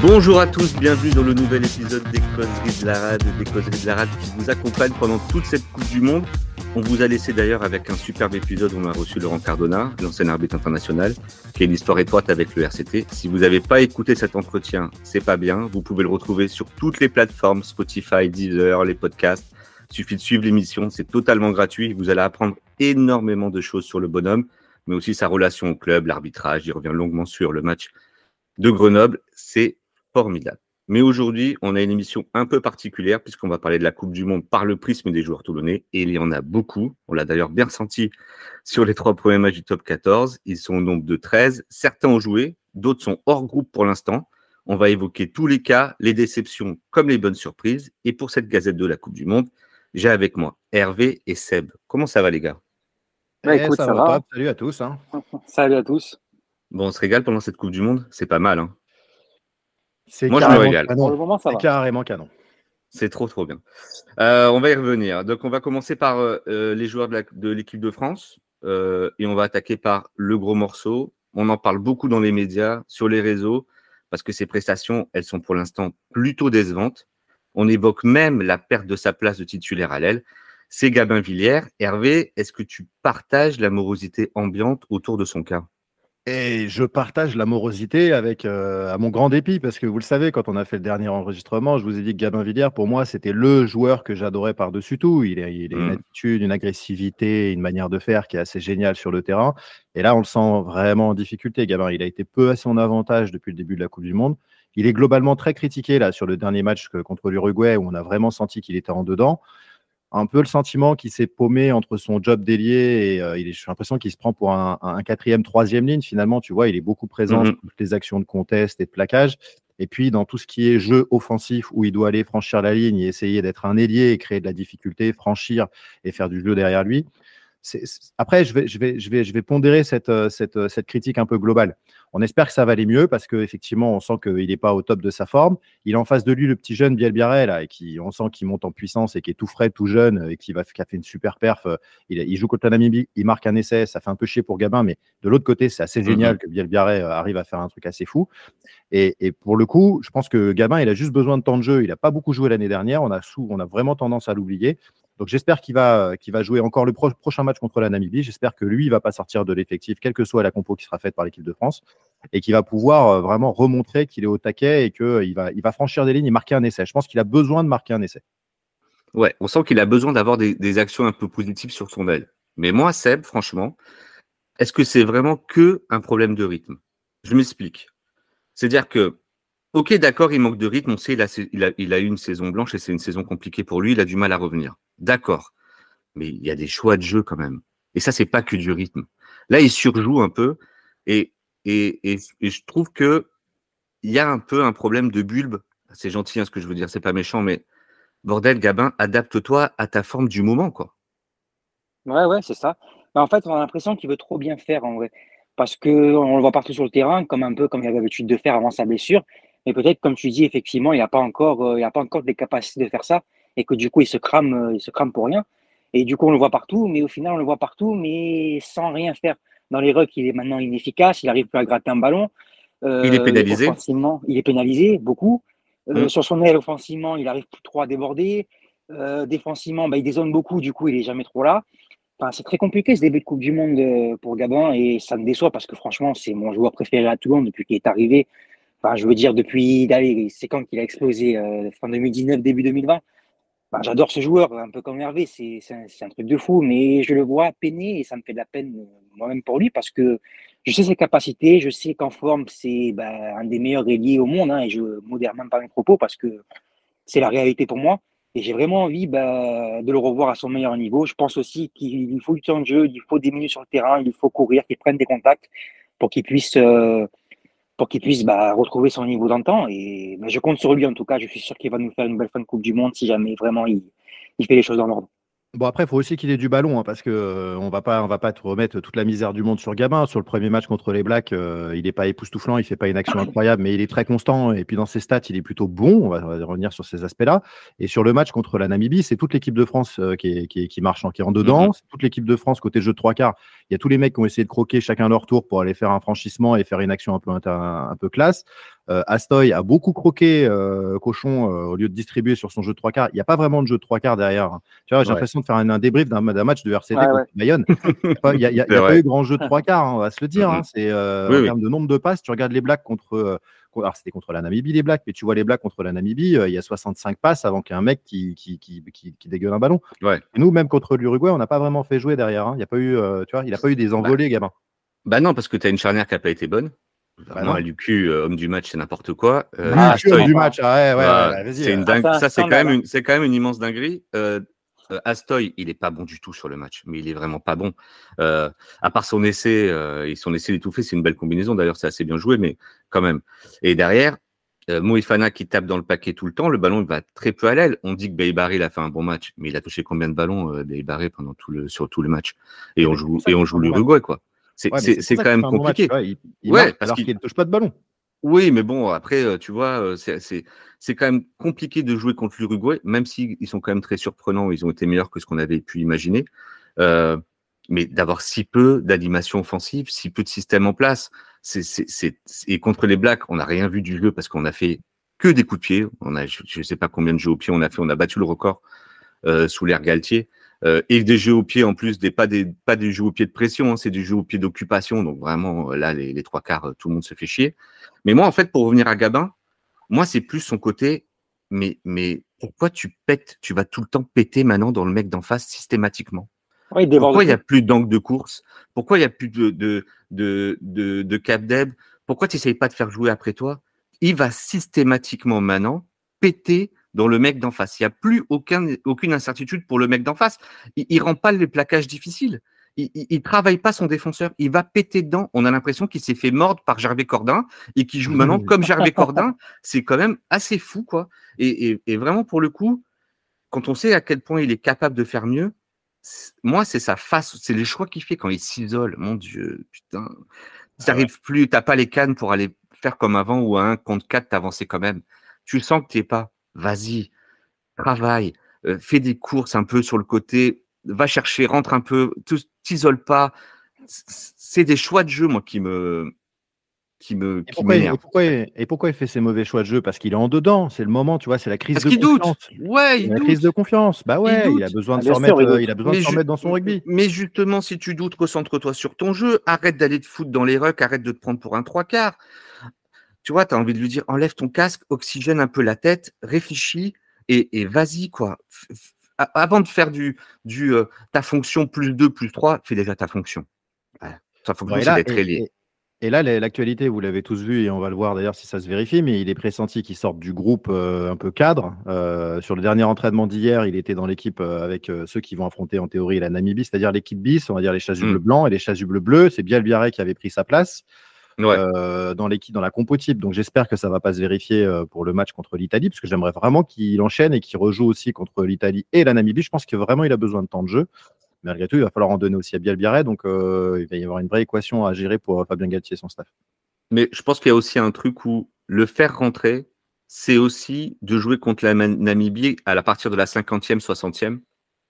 Bonjour à tous, bienvenue dans le nouvel épisode des Causeries de la Rade, des Causeries de la Rade qui vous accompagne pendant toute cette Coupe du Monde. On vous a laissé d'ailleurs avec un superbe épisode où on a reçu Laurent Cardona, l'ancien arbitre international, qui a une histoire étroite avec le RCT. Si vous n'avez pas écouté cet entretien, c'est pas bien. Vous pouvez le retrouver sur toutes les plateformes, Spotify, Deezer, les podcasts. Il suffit de suivre l'émission, c'est totalement gratuit. Vous allez apprendre énormément de choses sur le bonhomme, mais aussi sa relation au club, l'arbitrage. Il revient longuement sur le match de Grenoble. C'est formidable. Mais aujourd'hui, on a une émission un peu particulière puisqu'on va parler de la Coupe du Monde par le prisme des joueurs toulonnais. Et il y en a beaucoup. On l'a d'ailleurs bien ressenti sur les trois premiers matchs du top 14. Ils sont au nombre de 13. Certains ont joué, d'autres sont hors groupe pour l'instant. On va évoquer tous les cas, les déceptions comme les bonnes surprises. Et pour cette gazette de la Coupe du Monde, j'ai avec moi Hervé et Seb. Comment ça va les gars? Bah, écoute, ça, va. Salut à tous. Hein. Salut à tous. Bon, on se régale pendant cette Coupe du Monde? C'est pas mal. Hein. Moi, je me régale. Pour le moment, ça va. carrément canon. C'est trop, trop bien. Euh, on va y revenir. Donc, on va commencer par euh, euh, les joueurs de l'équipe de, France et on va attaquer par le gros morceau. On en parle beaucoup dans les médias, sur les réseaux, parce que ces prestations, elles sont pour l'instant plutôt décevantes. On évoque même la perte de sa place de titulaire à l'aile. C'est Gabin Villière. Hervé, est-ce que tu partages la morosité ambiante autour de son cas? Et je partage l'amorosité avec euh, à mon grand dépit parce que vous le savez, quand on a fait le dernier enregistrement, je vous ai dit que Gabin Villière, pour moi, c'était le joueur que j'adorais par-dessus tout. Il a, il a une mmh. attitude, une agressivité, une manière de faire qui est assez géniale sur le terrain. Et là, on le sent vraiment en difficulté, Gabin. Il a été peu à son avantage depuis le début de la Coupe du Monde. Il est globalement très critiqué là sur le dernier match contre l'Uruguay où on a vraiment senti qu'il était en dedans un peu le sentiment qu'il s'est paumé entre son job d'ailier et euh, il est, j'ai l'impression qu'il se prend pour un, quatrième, troisième ligne. Finalement, tu vois, il est beaucoup présent dans les actions de contest et de plaquage. Et puis, dans tout ce qui est jeu offensif, où il doit aller franchir la ligne et essayer d'être un ailier et créer de la difficulté, franchir et faire du jeu derrière lui. Après, je vais, je, vais, je, vais, je vais pondérer cette, euh, cette, euh, cette critique un peu globale. On espère que ça va aller mieux parce qu'effectivement, on sent qu'il n'est pas au top de sa forme. Il a en face de lui le petit jeune Biel là, et qui, on sent qu'il monte en puissance et qui est tout frais, tout jeune, et qui, va, qui a fait une super perf. Il, il, joue contre la Namibie, il marque un essai, ça fait un peu chier pour Gabin, mais de l'autre côté, c'est assez mmh génial que Biel euh, arrive à faire un truc assez fou. Et, et, pour le coup, je pense que Gabin, il a juste besoin de temps de jeu. Il n'a pas beaucoup joué l'année dernière. On a, sous, on a vraiment tendance à l'oublier. Donc j'espère qu'il va, jouer encore le prochain match contre la Namibie. J'espère que lui, il va pas sortir de l'effectif, quelle que soit la compo qui sera faite par l'équipe de France, et qu'il va pouvoir euh, vraiment remontrer qu'il est au taquet et qu'il va, il va franchir des lignes et marquer un essai. Je pense qu'il a besoin de marquer un essai. Ouais, on sent qu'il a besoin d'avoir des, actions un peu positives sur son aile. Mais moi, Seb, franchement, est-ce que c'est vraiment que un problème de rythme? Je m'explique. C'est-à-dire que Ok, d'accord, il manque de rythme. On sait, il il a eu une saison blanche et c'est une saison compliquée pour lui. Il a du mal à revenir. D'accord. Mais il y a des choix de jeu quand même. Et ça, c'est pas que du rythme. Là, il surjoue un peu. Et, et, je trouve que il y a un peu un problème de bulbe. C'est gentil, hein, ce que je veux dire. C'est pas méchant, mais bordel, Gabin, adapte-toi à ta forme du moment, quoi. Ouais, ouais, c'est ça. en fait, on a l'impression qu'il veut trop bien faire, en vrai. Parce qu'on le voit partout sur le terrain, comme un peu comme il avait l'habitude de faire avant sa blessure. Mais peut-être, comme tu dis, effectivement, il n'y a pas encore, euh, il a pas encore des capacités de faire ça et que du coup, il se crame, euh, il se crame pour rien. Et du coup, on le voit partout, mais au final, on le voit partout, mais sans rien faire. Dans les rucks, il est maintenant inefficace, il n'arrive plus à gratter un ballon. Euh, il est pénalisé. il est pénalisé beaucoup. Mm. Sur son aile, offensivement, il arrive plus trop à déborder. défensivement, bah, il dézone beaucoup, du coup, il est jamais trop là. Enfin, c'est très compliqué ce début de Coupe du Monde pour Gabin et ça me déçoit parce que franchement, c'est mon joueur préféré à Toulon depuis qu'il est arrivé. Enfin, je veux dire, depuis, c'est quand qu'il a explosé, euh, fin 2019, début 2020. J'adore ce joueur, un peu comme Hervé, c'est un, un, truc de fou, mais je le vois peiner et ça me fait de la peine euh, moi-même pour lui parce que je sais ses capacités, je sais qu'en forme, c'est bah, un des meilleurs ailiers au monde hein, et je modère même pas mes propos parce que c'est la réalité pour moi. Et j'ai vraiment envie bah, de le revoir à son meilleur niveau. Je pense aussi qu'il faut du temps de jeu, il faut des minutes sur le terrain, il faut courir, qu'il prenne des contacts pour qu'il puisse euh, pour qu'il puisse bah, retrouver son niveau d'antan. Et bah, je compte sur lui en tout cas. Je suis sûr qu'il va nous faire une belle fin de Coupe du Monde si jamais vraiment il, il fait les choses dans l'ordre. Bon après, il faut aussi qu'il ait du ballon, hein, parce que euh, on va pas, on va pas te remettre toute la misère du monde sur Gabin. Sur le premier match contre les Blacks, euh, il n'est pas époustouflant, il fait pas une action incroyable, mais il est très constant. Et puis dans ses stats, il est plutôt bon. On va, revenir sur ces aspects-là. Et sur le match contre la Namibie, c'est toute l'équipe de France euh, qui, qui, qui, marche, qui est en dedans. Mm-hmm. C'est toute l'équipe de France côté jeu de trois quarts. Il y a tous les mecs qui ont essayé de croquer chacun leur tour pour aller faire un franchissement et faire une action un peu un, peu classe. Astoy a beaucoup croqué Cochon au lieu de distribuer sur son jeu de trois quarts. Il n'y a pas vraiment de jeu de trois quarts derrière. Hein. Tu vois, j'ai l'impression de faire un, débrief d'un match de RCD contre Bayonne. Il n'y a, pas eu grand jeu de trois quarts, hein, on va se le dire. Hein. C'est en termes de nombre de passes. Tu regardes les Blacks contre alors c'était contre la Namibie les Blacks, mais tu vois les Blacks contre la Namibie, il y a 65 passes avant qu'il y ait un mec qui, qui, qui, qui, dégueule un ballon. Ouais. nous, même contre l'Uruguay, on n'a pas vraiment fait jouer derrière. Il y a pas eu, tu vois, il n'a pas eu des envolées, gamin. Bah non, parce que tu as une charnière qui n'a pas été bonne. Bah non. Lucu, euh, homme du match, c'est n'importe quoi. Euh, ah, homme du match, ah ouais, ouais, bah, C'est une dingue... ça, c'est quand, même une... quand même une immense dinguerie. Euh, euh, Astoy, il est pas bon du tout sur le match, mais il est vraiment pas bon. Euh, à part son essai, euh, et son essai d'étouffer, c'est une belle combinaison. D'ailleurs, c'est assez bien joué, mais quand même. Et derrière, euh, Moïfana qui tape dans le paquet tout le temps, le ballon il va très peu à l'aile. On dit que Baybari il a fait un bon match, mais il a touché combien de ballons euh, Baybari pendant tout le sur tout le match? Et on joue et on joue l'Uruguay quoi. C'est quand même compliqué. ouais, parce qu'il ne touche pas de ballon. Oui, mais bon, après, euh, tu vois, euh, c'est quand même compliqué de jouer contre l'Uruguay, même s'ils sont quand même très surprenants, ils ont été meilleurs que ce qu'on avait pu imaginer. Euh, mais d'avoir si peu d'animation offensive, si peu de système en place, c'est et contre les Blacks, on n'a rien vu du jeu parce qu'on a fait que des coups de pied. On a, je ne sais pas combien de jeux au pied on a fait, on a battu le record sous l'air Galtier. Euh, et des jeux au pied en plus, des, pas, des, pas des jeux au pied de pression, hein, c'est des jeux au pied d'occupation. Donc vraiment, euh, là, les, les, trois quarts, euh, tout le monde se fait chier. Mais moi, en fait, pour revenir à Gabin, moi, c'est plus son côté, mais, mais pourquoi tu pètes, tu vas tout le temps péter maintenant dans le mec d'en face systématiquement? Pourquoi il n'y a plus d'angle de course? Pourquoi il n'y a plus de, de, de, de, de cap deb Pourquoi tu n'essayes pas de faire jouer après toi? Il va systématiquement maintenant péter dans le mec d'en face. Il n'y a plus aucun, aucune incertitude pour le mec d'en face. Il ne rend pas les plaquages difficiles. Il ne travaille pas son défenseur. Il va péter dedans. On a l'impression qu'il s'est fait mordre par Gervais Cordin et qu'il joue maintenant comme Gervais Cordin. C'est quand même assez fou, quoi. Et, vraiment, pour le coup, quand on sait à quel point il est capable de faire mieux, moi, c'est sa face, c'est les choix qu'il fait quand il s'isole. Mon Dieu, putain. Tu n'arrives ah plus, tu n'as pas les cannes pour aller faire comme avant ou à un contre 4, t'avancer quand même. Tu sens que tu n'es pas vas-y, travaille, euh, fais des courses un peu sur le côté, va chercher, rentre un peu, t'isole pas. C'est des choix de jeu, moi, qui me, qui me, et pourquoi, et, pourquoi, et, pourquoi, il fait ces mauvais choix de jeu? Parce qu'il est en dedans, c'est le moment, tu vois, c'est la crise de confiance. Doute. Ouais, il la crise de confiance. Bah ouais, il, a besoin de s'en remettre, il a besoin de s'en mettre dans son rugby. Mais justement, si tu doutes, recentre-toi sur ton jeu, arrête d'aller te foutre dans les rucks, arrête de te prendre pour un trois quarts tu vois, tu as envie de lui dire enlève ton casque, oxygène un peu la tête, réfléchis et, vas-y, quoi. Avant de faire du, du euh, ta fonction plus 2, plus 3, fais déjà ta fonction. Ta fonction, c'est d'être et, et, là, l'actualité, vous l'avez tous vu et on va le voir d'ailleurs si ça se vérifie, mais il est pressenti qu'il sorte du groupe euh, un peu cadre. Euh, sur le dernier entraînement d'hier, il était dans l'équipe avec ceux qui vont affronter en théorie la Namibie, c'est-à-dire l'équipe bis, on va dire les chasubles mmh. blancs et les chasubles bleus. C'est bien le Biarré qui avait pris sa place. Euh, dans l'équipe, dans la compo type. Donc j'espère que ça va pas se vérifier euh, pour le match contre l'Italie, parce que j'aimerais vraiment qu'il enchaîne et qu'il rejoue aussi contre l'Italie et la Namibie. Je pense que vraiment il a besoin de temps de jeu. Malgré tout, il va falloir en donner aussi à Bielbiaré, donc euh, il va y avoir une vraie équation à gérer pour Fabien Galtier et son staff. Mais je pense qu'il y a aussi un truc où le faire rentrer, c'est aussi de jouer contre la Namibie à la partir de la 50e, 60e.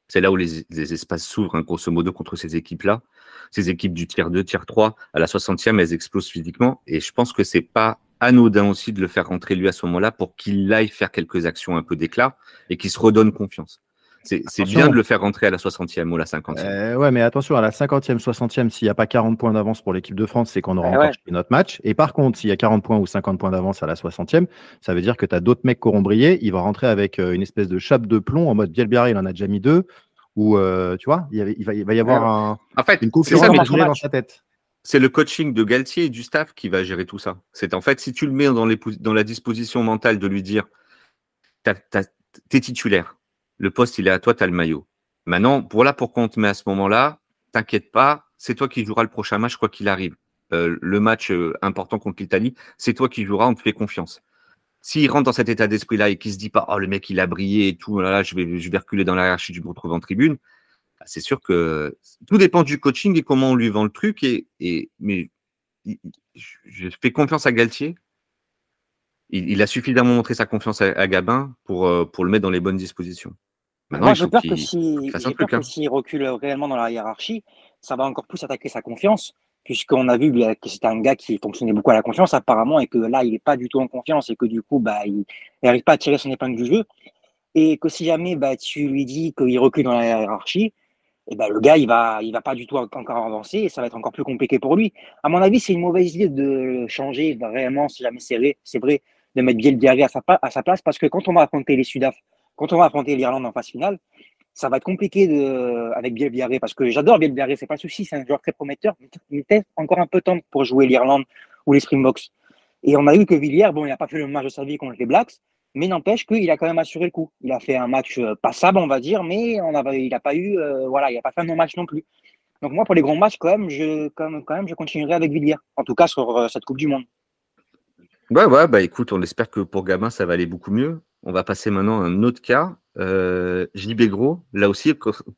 C'est là où les, espaces s'ouvrent, hein, grosso modo, contre ces équipes-là. Ces équipes du tiers 2, tiers 3, à la 60e, elles explosent physiquement. Et je pense que c'est pas anodin aussi de le faire rentrer lui à ce moment-là pour qu'il aille faire quelques actions un peu d'éclat et qu'il se redonne confiance. C'est bien de le faire rentrer à la 60e ou la 50e. Euh, ouais, mais attention, à la 50e, 60e, s'il n'y a pas 40 points d'avance pour l'équipe de France, c'est qu'on aura eh encore notre match. Et par contre, s'il y a 40 points ou 50 points d'avance à la 60e, ça veut dire que tu as d'autres mecs qui auront brillé. Il va rentrer avec euh, une espèce de chape de plomb en mode Bielbiaré, il en a déjà mis deux. Ou, euh, tu vois, il, va, y avoir un, en fait, une concurrence dans sa tête c'est le coaching de Galtier et du staff qui va gérer tout ça. C'est en fait, si tu le mets dans, les, dans la disposition mentale de lui dire, t'es titulaire, le poste il est à toi, t'as le maillot. Maintenant, voilà pourquoi on te met à ce moment-là. T'inquiète pas, c'est toi qui joueras le prochain match quoi qu'il arrive. Euh, le match euh, important contre l'Italie, c'est toi qui joueras, on te fait confiance. S'il rentre dans cet état d'esprit-là et qu'il se dit pas, oh le mec il a brillé et tout, là, je vais, je vais reculer dans la hiérarchie, je me retrouve en tribune, bah, c'est sûr que tout dépend du coaching et comment on lui vend le truc. Et, et mais je fais confiance à Galtier. Il, a suffisamment montré sa confiance à, Gabin pour, euh, pour le mettre dans les bonnes dispositions. Moi, j'ai peur que s'il hein. recule réellement dans la hiérarchie, ça va encore plus attaquer sa confiance. puisqu'on a vu que c'était un gars qui fonctionnait beaucoup à la confiance apparemment et que là, il n'est pas du tout en confiance et que du coup, bah, il n'arrive pas à tirer son épingle du jeu. Et que si jamais bah, tu lui dis qu'il recule dans la hiérarchie, et ben, le gars, il va, il va pas du tout encore avancer et ça va être encore plus compliqué pour lui. À mon avis, c'est une mauvaise idée de changer vraiment, si jamais c'est vrai, c'est vrai, de mettre Biel à sa, à sa place parce que quand on va affronter les Sudaf, quand on va affronter l'Irlande en phase finale, ça va être compliqué avec Biel parce que j'adore Biel c'est pas le souci, c'est un joueur très prometteur, mais il était encore un peu temps pour jouer l'Irlande ou les Springboks. Et on a vu que Villiers, bon, il n'a pas fait le match de sa contre les Blacks, mais n'empêche qu'il a quand même assuré le coup. Il a fait un match euh, passable, on va dire, mais il n'a pas eu, euh, voilà, il n'a pas fait un non-match non plus. Donc moi, pour les grands matchs, quand même, je, quand même, je continuerai avec Villiers, en tout cas sur euh, cette Coupe du Monde. Ouais, ouais, bah écoute, on espère que pour Gabin, ça va aller beaucoup mieux. On va passer maintenant à un autre cas. Euh, JB là aussi,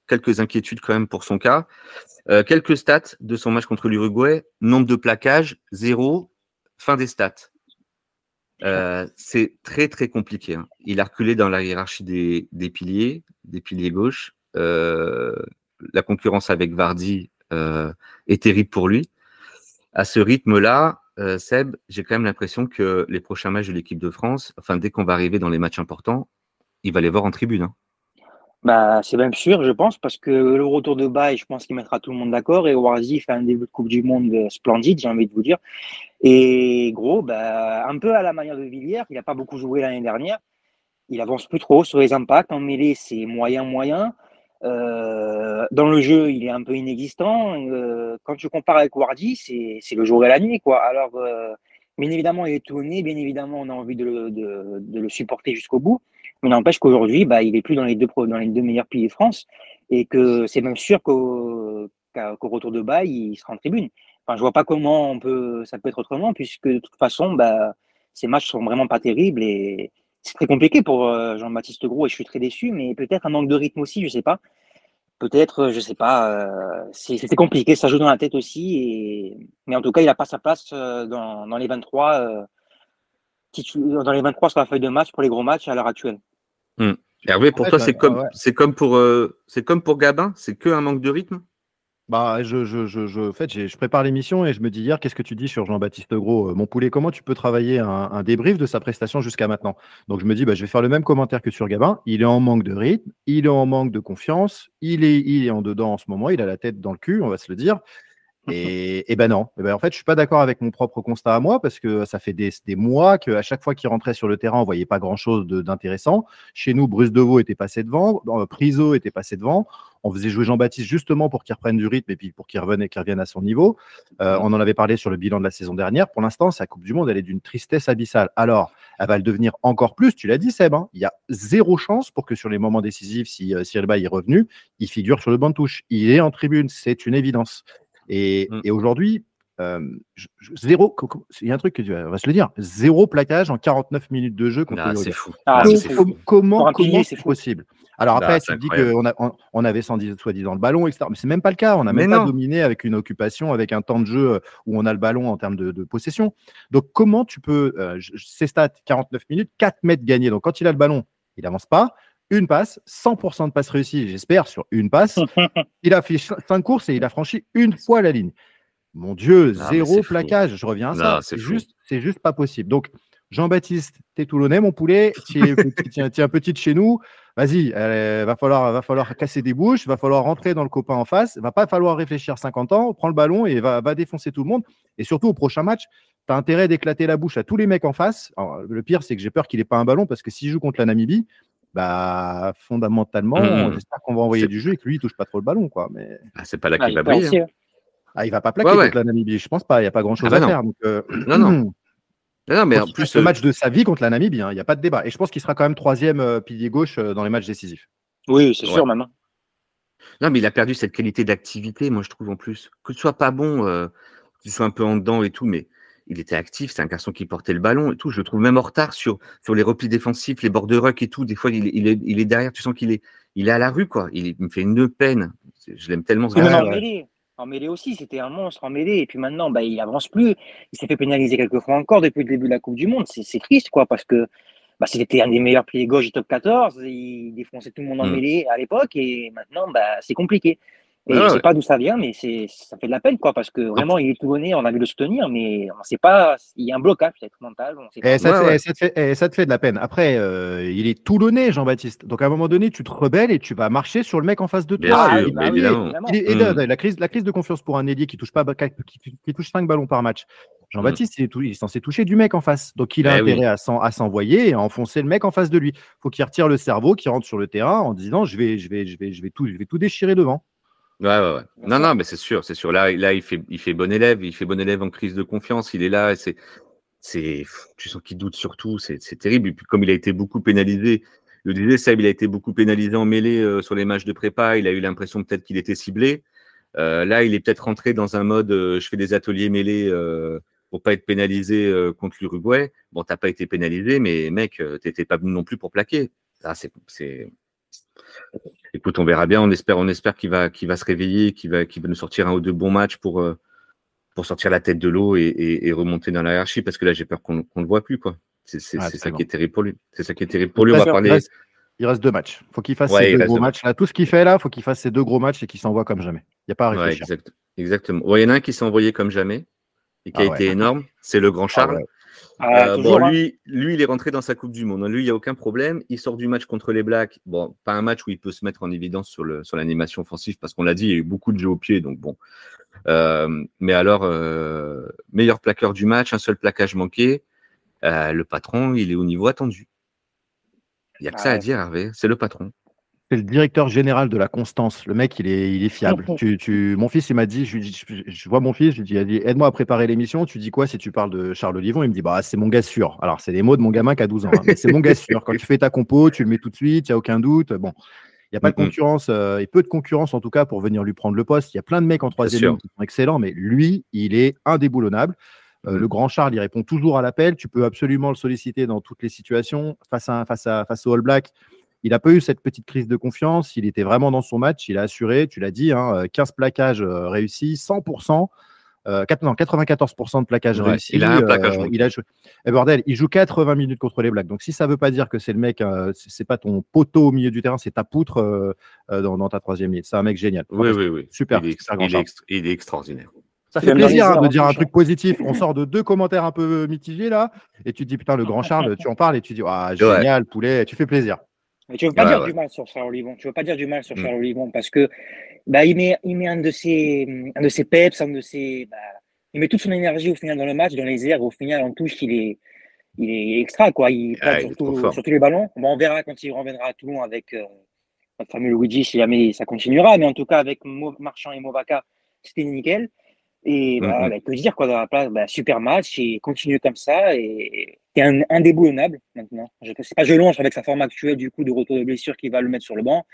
quelques inquiétudes quand même pour son cas. quelques stats de son match contre l'Uruguay. Nombre de plaquages, zéro. Fin des stats. Euh, c'est très très compliqué. Hein. Il a reculé dans la hiérarchie des, piliers, des piliers gauche. Euh, la concurrence avec Vardy euh, est terrible pour lui. À ce rythme-là, Seb, j'ai quand même l'impression que les prochains matchs de l'équipe de France, enfin dès qu'on va arriver dans les matchs importants, il va les voir en tribune. Hein. Bah, c'est même sûr, je pense, parce que le retour de Baye, je pense qu'il mettra tout le monde d'accord. Et Warzi fait un début de Coupe du Monde splendide, j'ai envie de vous dire. Et gros, bah, un peu à la manière de Villiers, il n'a pas beaucoup joué l'année dernière. Il avance plus trop sur les impacts. En mêlée, c'est moyen, moyen. Euh, dans le jeu, il est un peu inexistant. Euh, quand tu compares avec Wardy, c'est le jour et la nuit. Quoi. Alors, euh, bien évidemment, il est tourné. Bien évidemment, on a envie de le, de, de le supporter jusqu'au bout. Mais n'empêche qu'aujourd'hui, bah, il est plus dans les deux, dans les deux meilleurs pays de France. Et que c'est même sûr qu'au retour de bail, il sera en tribune. Enfin, je vois pas comment on peut, ça peut être autrement, puisque de toute façon, bah, ces matchs sont vraiment pas terribles et c'est très compliqué pour euh, Jean-Baptiste Gros et je suis très déçu, mais peut-être un manque de rythme aussi, je sais pas. Peut-être, je sais pas, euh, c'était compliqué, ça joue dans la tête aussi, et... mais en tout cas, il n'a pas sa place euh, dans, dans les 23, dans les 23 sur la feuille de match pour les gros matchs à l'heure actuelle. Mmh. Hervé, pour toi, c'est comme, c'est comme pour, c'est comme pour Gabin, c'est que un manque de rythme? Bah, je, je, je, en fait, je prépare l'émission et je me dis hier, qu'est-ce que tu dis sur Jean-Baptiste Gros euh, Mon poulet, comment tu peux travailler un, débrief de sa prestation jusqu'à maintenant? Donc, je me dis, bah, je vais faire le même commentaire que sur Gabin. Il est en manque de rythme, il est en manque de confiance, il est, il est en dedans en ce moment, il a la tête dans le cul, on va se le dire. Et, ben non, ben en fait, je suis pas d'accord avec mon propre constat à moi parce que ça fait des, mois qu'à chaque fois qu'il rentrait sur le terrain, on voyait pas grand chose d'intéressant. Chez nous, Bruce Deveau était passé devant, euh, Priso était passé devant. On faisait jouer Jean-Baptiste justement pour qu'il reprenne du rythme et puis pour qu'il revienne, qu'il revienne à son niveau. Euh, on en avait parlé sur le bilan de la saison dernière. Pour l'instant, sa Coupe du Monde, elle est d'une tristesse abyssale. Alors, elle va le devenir encore plus. Tu l'as dit, Seb. Hein. il y a zéro chance pour que sur les moments décisifs, si euh, Cyril Bay est revenu, il figure sur le banc de touche. Il est en tribune, c'est une évidence. Mmh. Et, aujourd'hui, zéro, il y a un truc que tu vas se le dire, zéro plaquage en 49 minutes de jeu contre ah, C'est fou. Ah, comment c'est possible? Alors après, tu dis qu'on on, on avait soi-disant le ballon, etc. Mais c'est même pas le cas. On n'a même pas dominé avec une occupation, avec un temps de jeu euh, où on a le ballon en termes de, possession. Donc comment tu peux, euh, ces stats, 49 minutes, 4 mètres gagnés. Donc quand il a le ballon, il avance pas une passe, 100% de passes réussies, j'espère, sur une passe. il a fait cinq courses et il a franchi une fois la ligne. Mon Dieu, zéro plaquage. Je reviens à ça. C'est juste, c'est juste pas possible. Donc, Jean-Baptiste, t'es toulonnais, mon poulet. Tu es, un petit de chez nous. Vas-y, va falloir, va falloir casser des bouches, va falloir rentrer dans le copain en face. Va pas falloir réfléchir 50 ans. Prends le ballon et va, va défoncer tout le monde. Et surtout au prochain match, tu as intérêt d'éclater la bouche à tous les mecs en face. le pire, c'est que j'ai peur qu'il ait pas un ballon parce que s'il joue contre la Namibie, bah, fondamentalement, mmh. j'espère qu'on va envoyer du jeu et que lui, il touche pas trop le ballon. Quoi. Mais... Ah, c'est pas là qu'il va briller. Hein. Ah, il va pas plaquer contre la Namibie, je pense pas. Il n'y a pas grand chose ah, bah à faire. Donc, euh, Non, non. non, mais en plus, le euh, match de sa vie contre la Namibie, hein, il n'y a pas de débat. Et je pense qu'il sera quand même troisième euh, pilier gauche dans les matchs décisifs. Oui, c'est sûr maintenant. Non, mais il a perdu cette qualité d'activité, moi je trouve en plus. Que ce soit pas bon, que tu sois un peu en dedans et tout, mais il était actif, c'est un garçon qui portait le ballon et tout. Je le trouve même en retard sur, sur les replis défensifs, les bords de ruck et tout. Des fois, il, il, est, il est, derrière, tu sens qu'il est, il est à la rue, quoi. Il, me fait une peine. Je l'aime tellement ce gars. En mêlée, en mêlée aussi, c'était un monstre en mêlée. Et puis maintenant, bah, il avance plus. Il s'est fait pénaliser quelques fois encore depuis le début de la Coupe du Monde. C'est triste, quoi, parce que bah, c'était un des meilleurs pieds gauche du top 14. Il défonçait tout le monde en mm. mêlée à l'époque. Et maintenant, bah, c'est compliqué. Et je ne sais pas d'où ça vient, mais c'est, ça fait de la peine, quoi, parce que vraiment, il est toulonnais, on a vu le soutenir, mais on ne sait pas, il y a un blocage peut-être mental. Et, ça te fait, ça, te fait, de la peine. Après, euh, il est toulonnais, Jean-Baptiste. Donc à un moment donné, tu te rebelles et tu vas marcher sur le mec en face de toi. et, la, crise, la crise de confiance pour un ailier qui touche pas, qui, touche 5 ballons par match. Jean-Baptiste, il, est censé toucher du mec en face. Donc il a eh intérêt à s'envoyer et à enfoncer le mec en face de lui. Il faut qu'il retire le cerveau, qu'il rentre sur le terrain en disant je vais, je vais, je vais, je vais tout, je vais tout déchirer devant. Ouais, ouais, ouais. Non, non, mais c'est sûr, c'est sûr. Là, là, il fait, il fait bon élève, il fait bon élève en crise de confiance. Il est là, c'est, c'est, tu sens qu'il doute surtout. C'est, c'est terrible. Et puis, comme il a été beaucoup pénalisé, le disais, Seb, il a été beaucoup pénalisé en mêlée euh, sur les matchs de prépa. Il a eu l'impression peut-être qu'il était ciblé. Euh, là, il est peut-être rentré dans un mode, euh, je fais des ateliers mêlés euh, pour pas être pénalisé euh, contre l'Uruguay. Bon, t'as pas été pénalisé, mais mec, t'étais pas venu non plus pour plaquer. Là, c'est, c'est, Écoute, on verra bien. On espère, on espère qu'il va, qu'il va se réveiller, qu'il va, qu'il va nous sortir un ou deux bons matchs pour, euh, pour sortir la tête de l'eau et, remonter dans la hiérarchie. Parce que là, j'ai peur qu'on ne le voit plus, quoi. C'est ça qui est terrible pour lui. C'est ça qui est terrible pour lui. On va parler. Il reste, deux matchs. Faut qu'il fasse ces deux gros matchs. Là, tout ce qu'il fait là, faut qu'il fasse ces deux gros matchs et qu'il s'envoie comme jamais. Il n'y a pas à réfléchir. exactement. il y en a un qui s'est envoyé comme jamais et qui a ah été énorme. C'est le grand ah Charles. Ah, euh, bon, hein. lui, lui, il est rentré dans sa Coupe du Monde. Lui, il n'y a aucun problème. Il sort du match contre les Blacks. Bon, pas un match où il peut se mettre en évidence sur, le, sur l'animation offensive, parce qu'on l'a dit, il y a eu beaucoup de jeux au pied. Donc bon. Euh, mais alors, euh, meilleur plaqueur du match, un seul plaquage manqué. le patron, il est au niveau attendu. Il n'y a que ça à dire, Hervé. C'est le patron. C'est le directeur général de la constance. Le mec, il est, il est fiable. tu, tu, mon fils, il m'a dit, je, je, vois mon fils, je lui dit, aide-moi à préparer l'émission. Tu dis quoi si tu parles de Charles Olivon? Il me dit, bah, c'est mon gars sûr. Alors, c'est les mots de mon gamin qui a 12 ans. Hein, c'est mon gars sûr. Quand tu fais ta compo, tu le mets tout de suite, il n'y a aucun doute. Bon, il n'y a pas de concurrence, euh, et peu de concurrence en tout cas pour venir lui prendre le poste. Il y a plein de mecs en troisième ligne qui sont excellents, mais lui, il est indéboulonnable. Euh, le grand Charles, il répond toujours à l'appel. Tu peux absolument le solliciter dans toutes les situations. Face, à, face, à, face au All Black, il n'a pas eu cette petite crise de confiance. Il était vraiment dans son match. Il a assuré, tu l'as dit, 15 hein, plaquages euh, réussis, 100%. Euh, 94% de plaquages réussis. Il a un plaquage. Euh, il a joué. Eh, bordel, il joue 80 minutes contre les Blacks. Donc si ça ne veut pas dire que c'est le mec, euh, c'est pas ton poteau au milieu du terrain, c'est ta poutre dans, ta troisième ligne. C'est un mec génial. Oui, oui, oui. Super. Il est, il est, extraordinaire. Ça fait plaisir hein, de dire un truc positif. On sort de deux commentaires un peu mitigés là, et tu te dis putain le grand Charles, tu en parles et tu dis ah génial poulet, tu fais plaisir. Mais tu veux pas dire du mal sur Charles Olivon. Tu veux pas dire du mal sur mm. Charles Olivon parce que bah, il met, il met un de ses, un de ses peps, un de ses, bah, il met toute son énergie au final dans le match, dans les airs. Au final, en touche, il est, il est extra quoi. Il ah, sur, tous les ballons. Bon, on verra quand il reviendra à Toulon avec euh, notre fameux Luigi si jamais ça continuera. Mais en tout cas, avec Marchand et Movaka, c'était nickel. Et bah, mm, mm. bah, dire quoi dans la place, bah, super match et continue comme ça. Et est un, indéboulonnable maintenant. Sais pas Jelonge avec sa forme actuelle du coup de retour de blessure qui va le mettre sur le banc.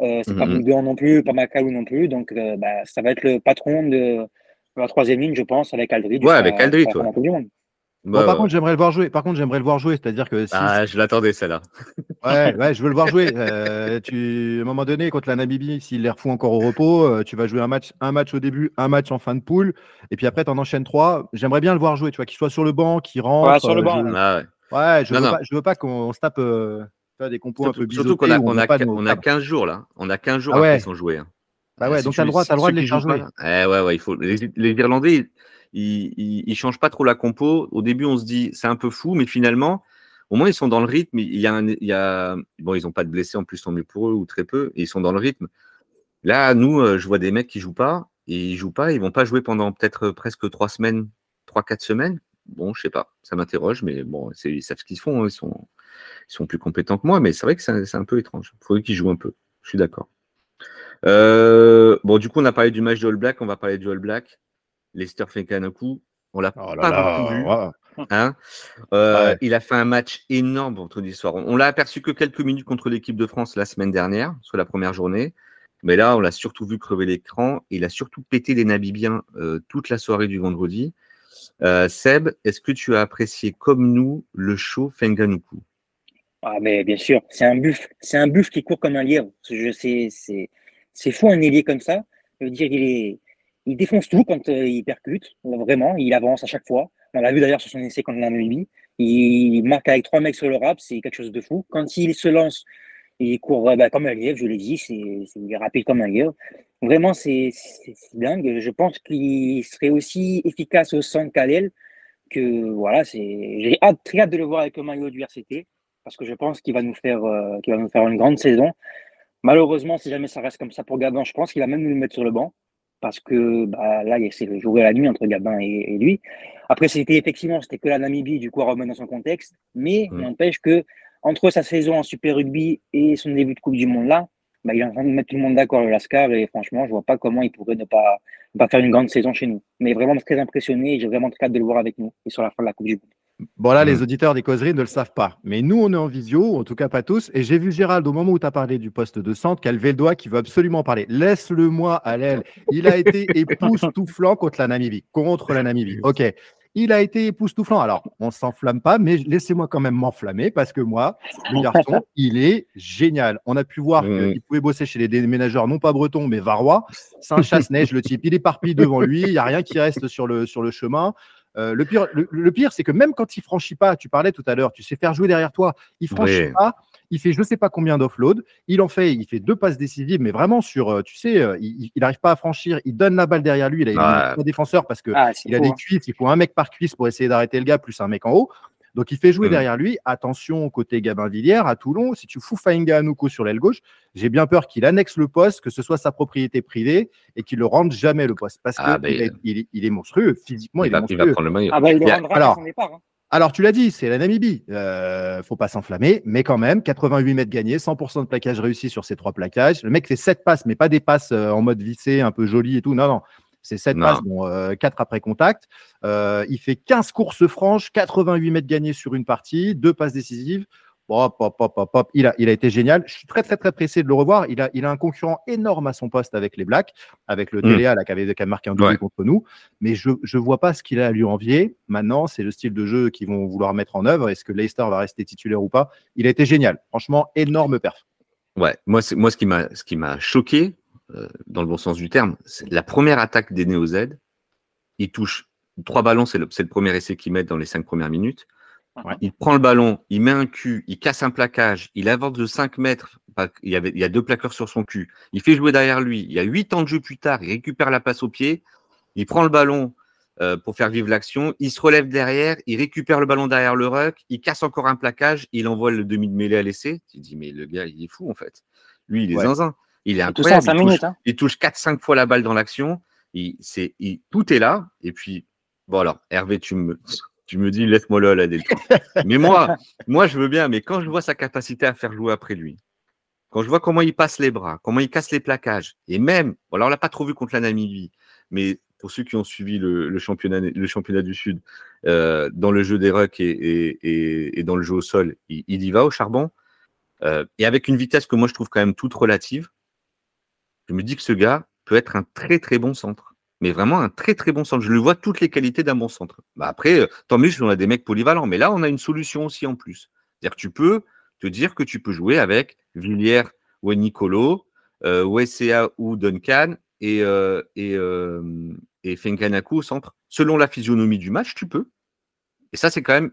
Euh, c'est pas mm-hmm. Boudin non plus, pas Macalou non plus. Donc euh, bah, ça va être le patron de, la troisième ligne, je pense, avec Aldrid. Ouais, avec Aldrid. Bah, par contre, j'aimerais le voir jouer. Par contre, j'aimerais le voir jouer, c'est-à-dire que. ah, je l'attendais celle-là. ouais, ouais, je veux le voir jouer. Euh, tu, à un moment donné, contre la Namibie, s'il les refout encore au repos, euh, tu vas jouer un match, un match au début, un match en fin de poule, et puis après, tu en enchaînes trois. J'aimerais bien le voir jouer, tu vois, qu'il soit sur le banc, qu'il rentre. Ouais, sur le banc. Je... Ah ouais. je, veux pas, je veux pas qu'on se tape euh, des compos un peu Surtout qu'on a, on a, on a 15 jours là. On a 15 jours ah après sans jouer. Hein. Bah ouais, donc tu as le droit, as le droit de les faire jouer. Eh ouais, ouais, il faut. Les, les Irlandais, ils, ne changent pas trop la compo. Au début, on se dit c'est un peu fou, mais finalement, au moins ils sont dans le rythme. Il bon, ils n'ont pas de blessés en plus, tant mieux pour eux ou très peu, et ils sont dans le rythme. Là, nous, euh, je vois des mecs qui jouent pas et ils jouent pas, ils vont pas jouer pendant peut-être presque trois semaines, trois quatre semaines. Bon, je sais pas, ça m'interroge, mais bon, ils savent ce qu'ils font, hein. ils sont, ils plus compétents que moi, mais c'est vrai que c'est un peu étrange. Il faudrait qu'ils jouent un peu. Je suis d'accord. Euh, bon, du coup, on a parlé du match de All Black, on va parler du All Black. Qu'un coup. On l'a oh pas beaucoup vu. Hein euh, il a fait un match énorme vendredi soir. On, l'a aperçu que quelques minutes contre l'équipe de France la semaine dernière, sur la première journée. Mais là, on l'a surtout vu crever l'écran. Il a surtout pété les Nabibiens euh, toute la soirée du vendredi. Euh, Seb, est-ce que tu as apprécié comme nous le show Fenganuku? Ah, mais bien sûr, c'est un buff. C'est un buff qui court comme un lièvre. Je sais, c'est fou un ailier comme ça. Je veux dire, il est, il défonce tout quand euh, il percute, vraiment, il avance à chaque fois. On l'a vu d'ailleurs sur son essai contre Namibie. Il marque avec trois mecs sur le rap, c'est quelque chose de fou. Quand il se lance, Il court bah, comme un lièvre, je l'ai dit, c'est rapide comme un lièvre. Vraiment, c'est dingue. Je pense qu'il serait aussi efficace au centre qu'à l'aile. Que voilà, j'ai hâte, très hâte de le voir avec le maillot du RCT parce que je pense qu'il va nous faire, euh, va nous faire une grande saison. Malheureusement, si jamais ça reste comme ça pour Gabin, je pense qu'il va même nous le mettre sur le banc parce que bah, là, c'est le jour et la nuit entre Gabin et, lui. Après, c'était effectivement, c'était que la Namibie, du coup, à remettre dans son contexte, mais mmh. n'empêche que entre sa saison en Super Rugby et son début de Coupe du Monde là, bah, il est en train de mettre tout le monde d'accord, le Lascar, et franchement, je vois pas comment il pourrait ne pas, pas faire une grande saison chez nous. Mais vraiment très impressionné, et j'ai vraiment très hâte de le voir avec nous et sur la fin de la Coupe du Monde. Bon, là, les mm. auditeurs des causeries ne le savent pas. Mais nous, on est en visio, en tout cas pas tous. Et j'ai vu Gérald, au moment où tu as parlé du poste de centre, qui a levé le doigt, qui veut absolument parler. Laisse-le-moi à l'aile. Il a été époustouflant contre la Namibie. Contre la Namibie. OK. Il a été époustouflant. Alors, on ne s'enflamme pas, mais laissez-moi quand même m'enflammer parce que moi, le garçon, il est génial. On a pu voir qu'il pouvait bosser chez les déménageurs, non pas bretons, mais varois. C'est un chasse-neige, le type. Il est parti devant lui. Il n'y a rien qui reste sur le, sur le chemin. Euh, le pire, le, pire c'est que même quand il franchit pas, tu parlais tout à l'heure, tu sais faire jouer derrière toi, il franchit pas, il fait je sais pas combien d'offload, il en fait, il fait deux passes décisives, mais vraiment sur, euh, tu sais, euh, il n'arrive pas à franchir, il donne la balle derrière lui, il a un défenseur parce que ah, il a des hein. cuisses, il faut un mec par cuisse pour essayer d'arrêter le gars, plus un mec en haut. Donc il fait jouer mmh. derrière lui. Attention côté Gabin Villière à Toulon. Si tu fous Fainga Anouko sur l'aile gauche, j'ai bien peur qu'il annexe le poste, que ce soit sa propriété privée et qu'il ne rende jamais le poste parce ah, qu'il ben, il, est monstrueux physiquement. Il, est monstrueux. va prendre le Ah bah, il le rendra alors, son départ. Hein. Alors, tu l'as dit, c'est la Namibie. Euh, faut pas s'enflammer, mais quand même, 88 mètres gagnés, 100% de plaquage réussi sur ces trois plaquages. Le mec fait 7 passes, mais pas des passes euh, en mode vissé, un peu joli et tout. Non, non. C'est 7 passes, bon, 4 euh, après contact. Euh, il fait 15 courses franches, 88 mètres gagnés sur une partie, 2 passes décisives. Hop, hop, hop, hop, Il, a, il a été génial. Je suis très, très, très pressé de le revoir. Il a, il a un concurrent énorme à son poste avec les Blacks, avec le mmh. là, qui, avait, marqué un doublé contre nous. Mais je ne vois pas ce qu'il a à lui envier. Maintenant, c'est le style de jeu qu'ils vont vouloir mettre en œuvre. Est-ce que Leicester va rester titulaire ou pas? Il a été génial. Franchement, énorme perf. Ouais, moi, moi ce qui m'a choqué, euh, dans le bon sens du terme. C'est la première attaque des Néo Z. Il touche trois ballons, c'est le, premier essai qu'il met dans les cinq premières minutes. Il prend le ballon, il met un cul, il casse un plaquage, il avance de 5 mètres. Il y, avait, il y a deux plaqueurs sur son cul. Il fait jouer derrière lui. Il y a 8 ans de jeu plus tard, il récupère la passe au pied. Il prend le ballon euh, pour faire vivre l'action. Il se relève derrière, il récupère le ballon derrière le ruck, il casse encore un plaquage, il envoie le demi de mêlée à l'essai. Tu dis, mais le gars, il est fou en fait. Lui, il est zinzin. Il est incroyable. il, touche, 4-5 fois la balle dans l'action. Il, tout est là. Et puis, bon, alors, Hervé, tu me, tu me dis, laisse-moi là, là, Mais moi, moi, je veux bien. Mais quand je vois sa capacité à faire jouer après lui, quand je vois comment il passe les bras, comment il casse les plaquages, et même, alors on l'a pas trop vu contre la Namibie, mais pour ceux qui ont suivi le, championnat, le championnat du Sud, euh, dans le jeu des rucks et, dans le jeu au sol, il, y va au charbon. Euh, et avec une vitesse que moi je trouve quand même toute relative, je me dis que ce gars peut être un très très bon centre. Mais vraiment un très très bon centre. Je le vois toutes les qualités d'un bon centre. Bah après, euh, tant mieux si on a des mecs polyvalents. Mais là, on a une solution aussi en plus. C'est-à-dire que tu peux te dire que tu peux jouer avec Villiers ou Nicolo, euh, ou Duncan et, euh, euh, au centre. Selon la physionomie du match, tu peux. Et ça, c'est quand même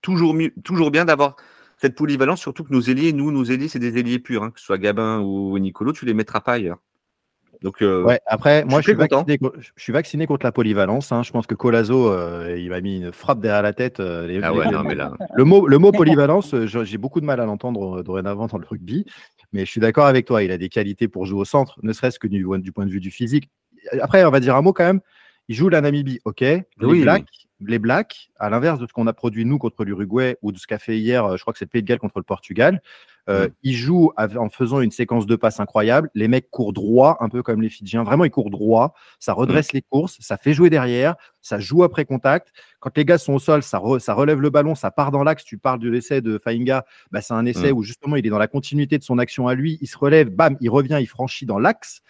toujours bien d'avoir cette polyvalence, surtout que nos ailiers, nous, nos ailiers, c'est des ailiers purs, hein, que ce soit Gabin ou Nicolo, tu les mettras pas ailleurs. Donc, euh, ouais, après, moi, je suis, vacciné, je suis, vacciné, contre la polyvalence. Hein. Je pense que Colazo, euh, il m'a mis une frappe derrière la tête. Euh, ah ouais, non, mais là... le, mot, le mot polyvalence, j'ai beaucoup de mal à l'entendre dorénavant dans le rugby. Mais je suis d'accord avec toi. Il a des qualités pour jouer au centre, ne serait-ce que du, du, point de vue du physique. Après, on va dire un mot quand même. Il joue la Namibie, ok. Les oui, les Blacks, à l'inverse de ce qu'on a produit nous contre l'Uruguay ou de ce qu'a fait hier, euh, je crois que c'est le Pays de Galles contre le Portugal, euh, mm. ils jouent en faisant une séquence de passes incroyable. Les mecs courent droit, un peu comme les Fidjiens. Vraiment, ils courent droit. Ça redresse mm. les courses, ça fait jouer derrière, ça joue après contact. Quand les gars sont au sol, ça, ça relève le ballon, ça part dans l'axe. Tu parles de l'essai de Fainga, bah, c'est un essai mm. où justement il est dans la continuité de son action à lui. Il se relève, bam, il revient, il franchit dans l'axe.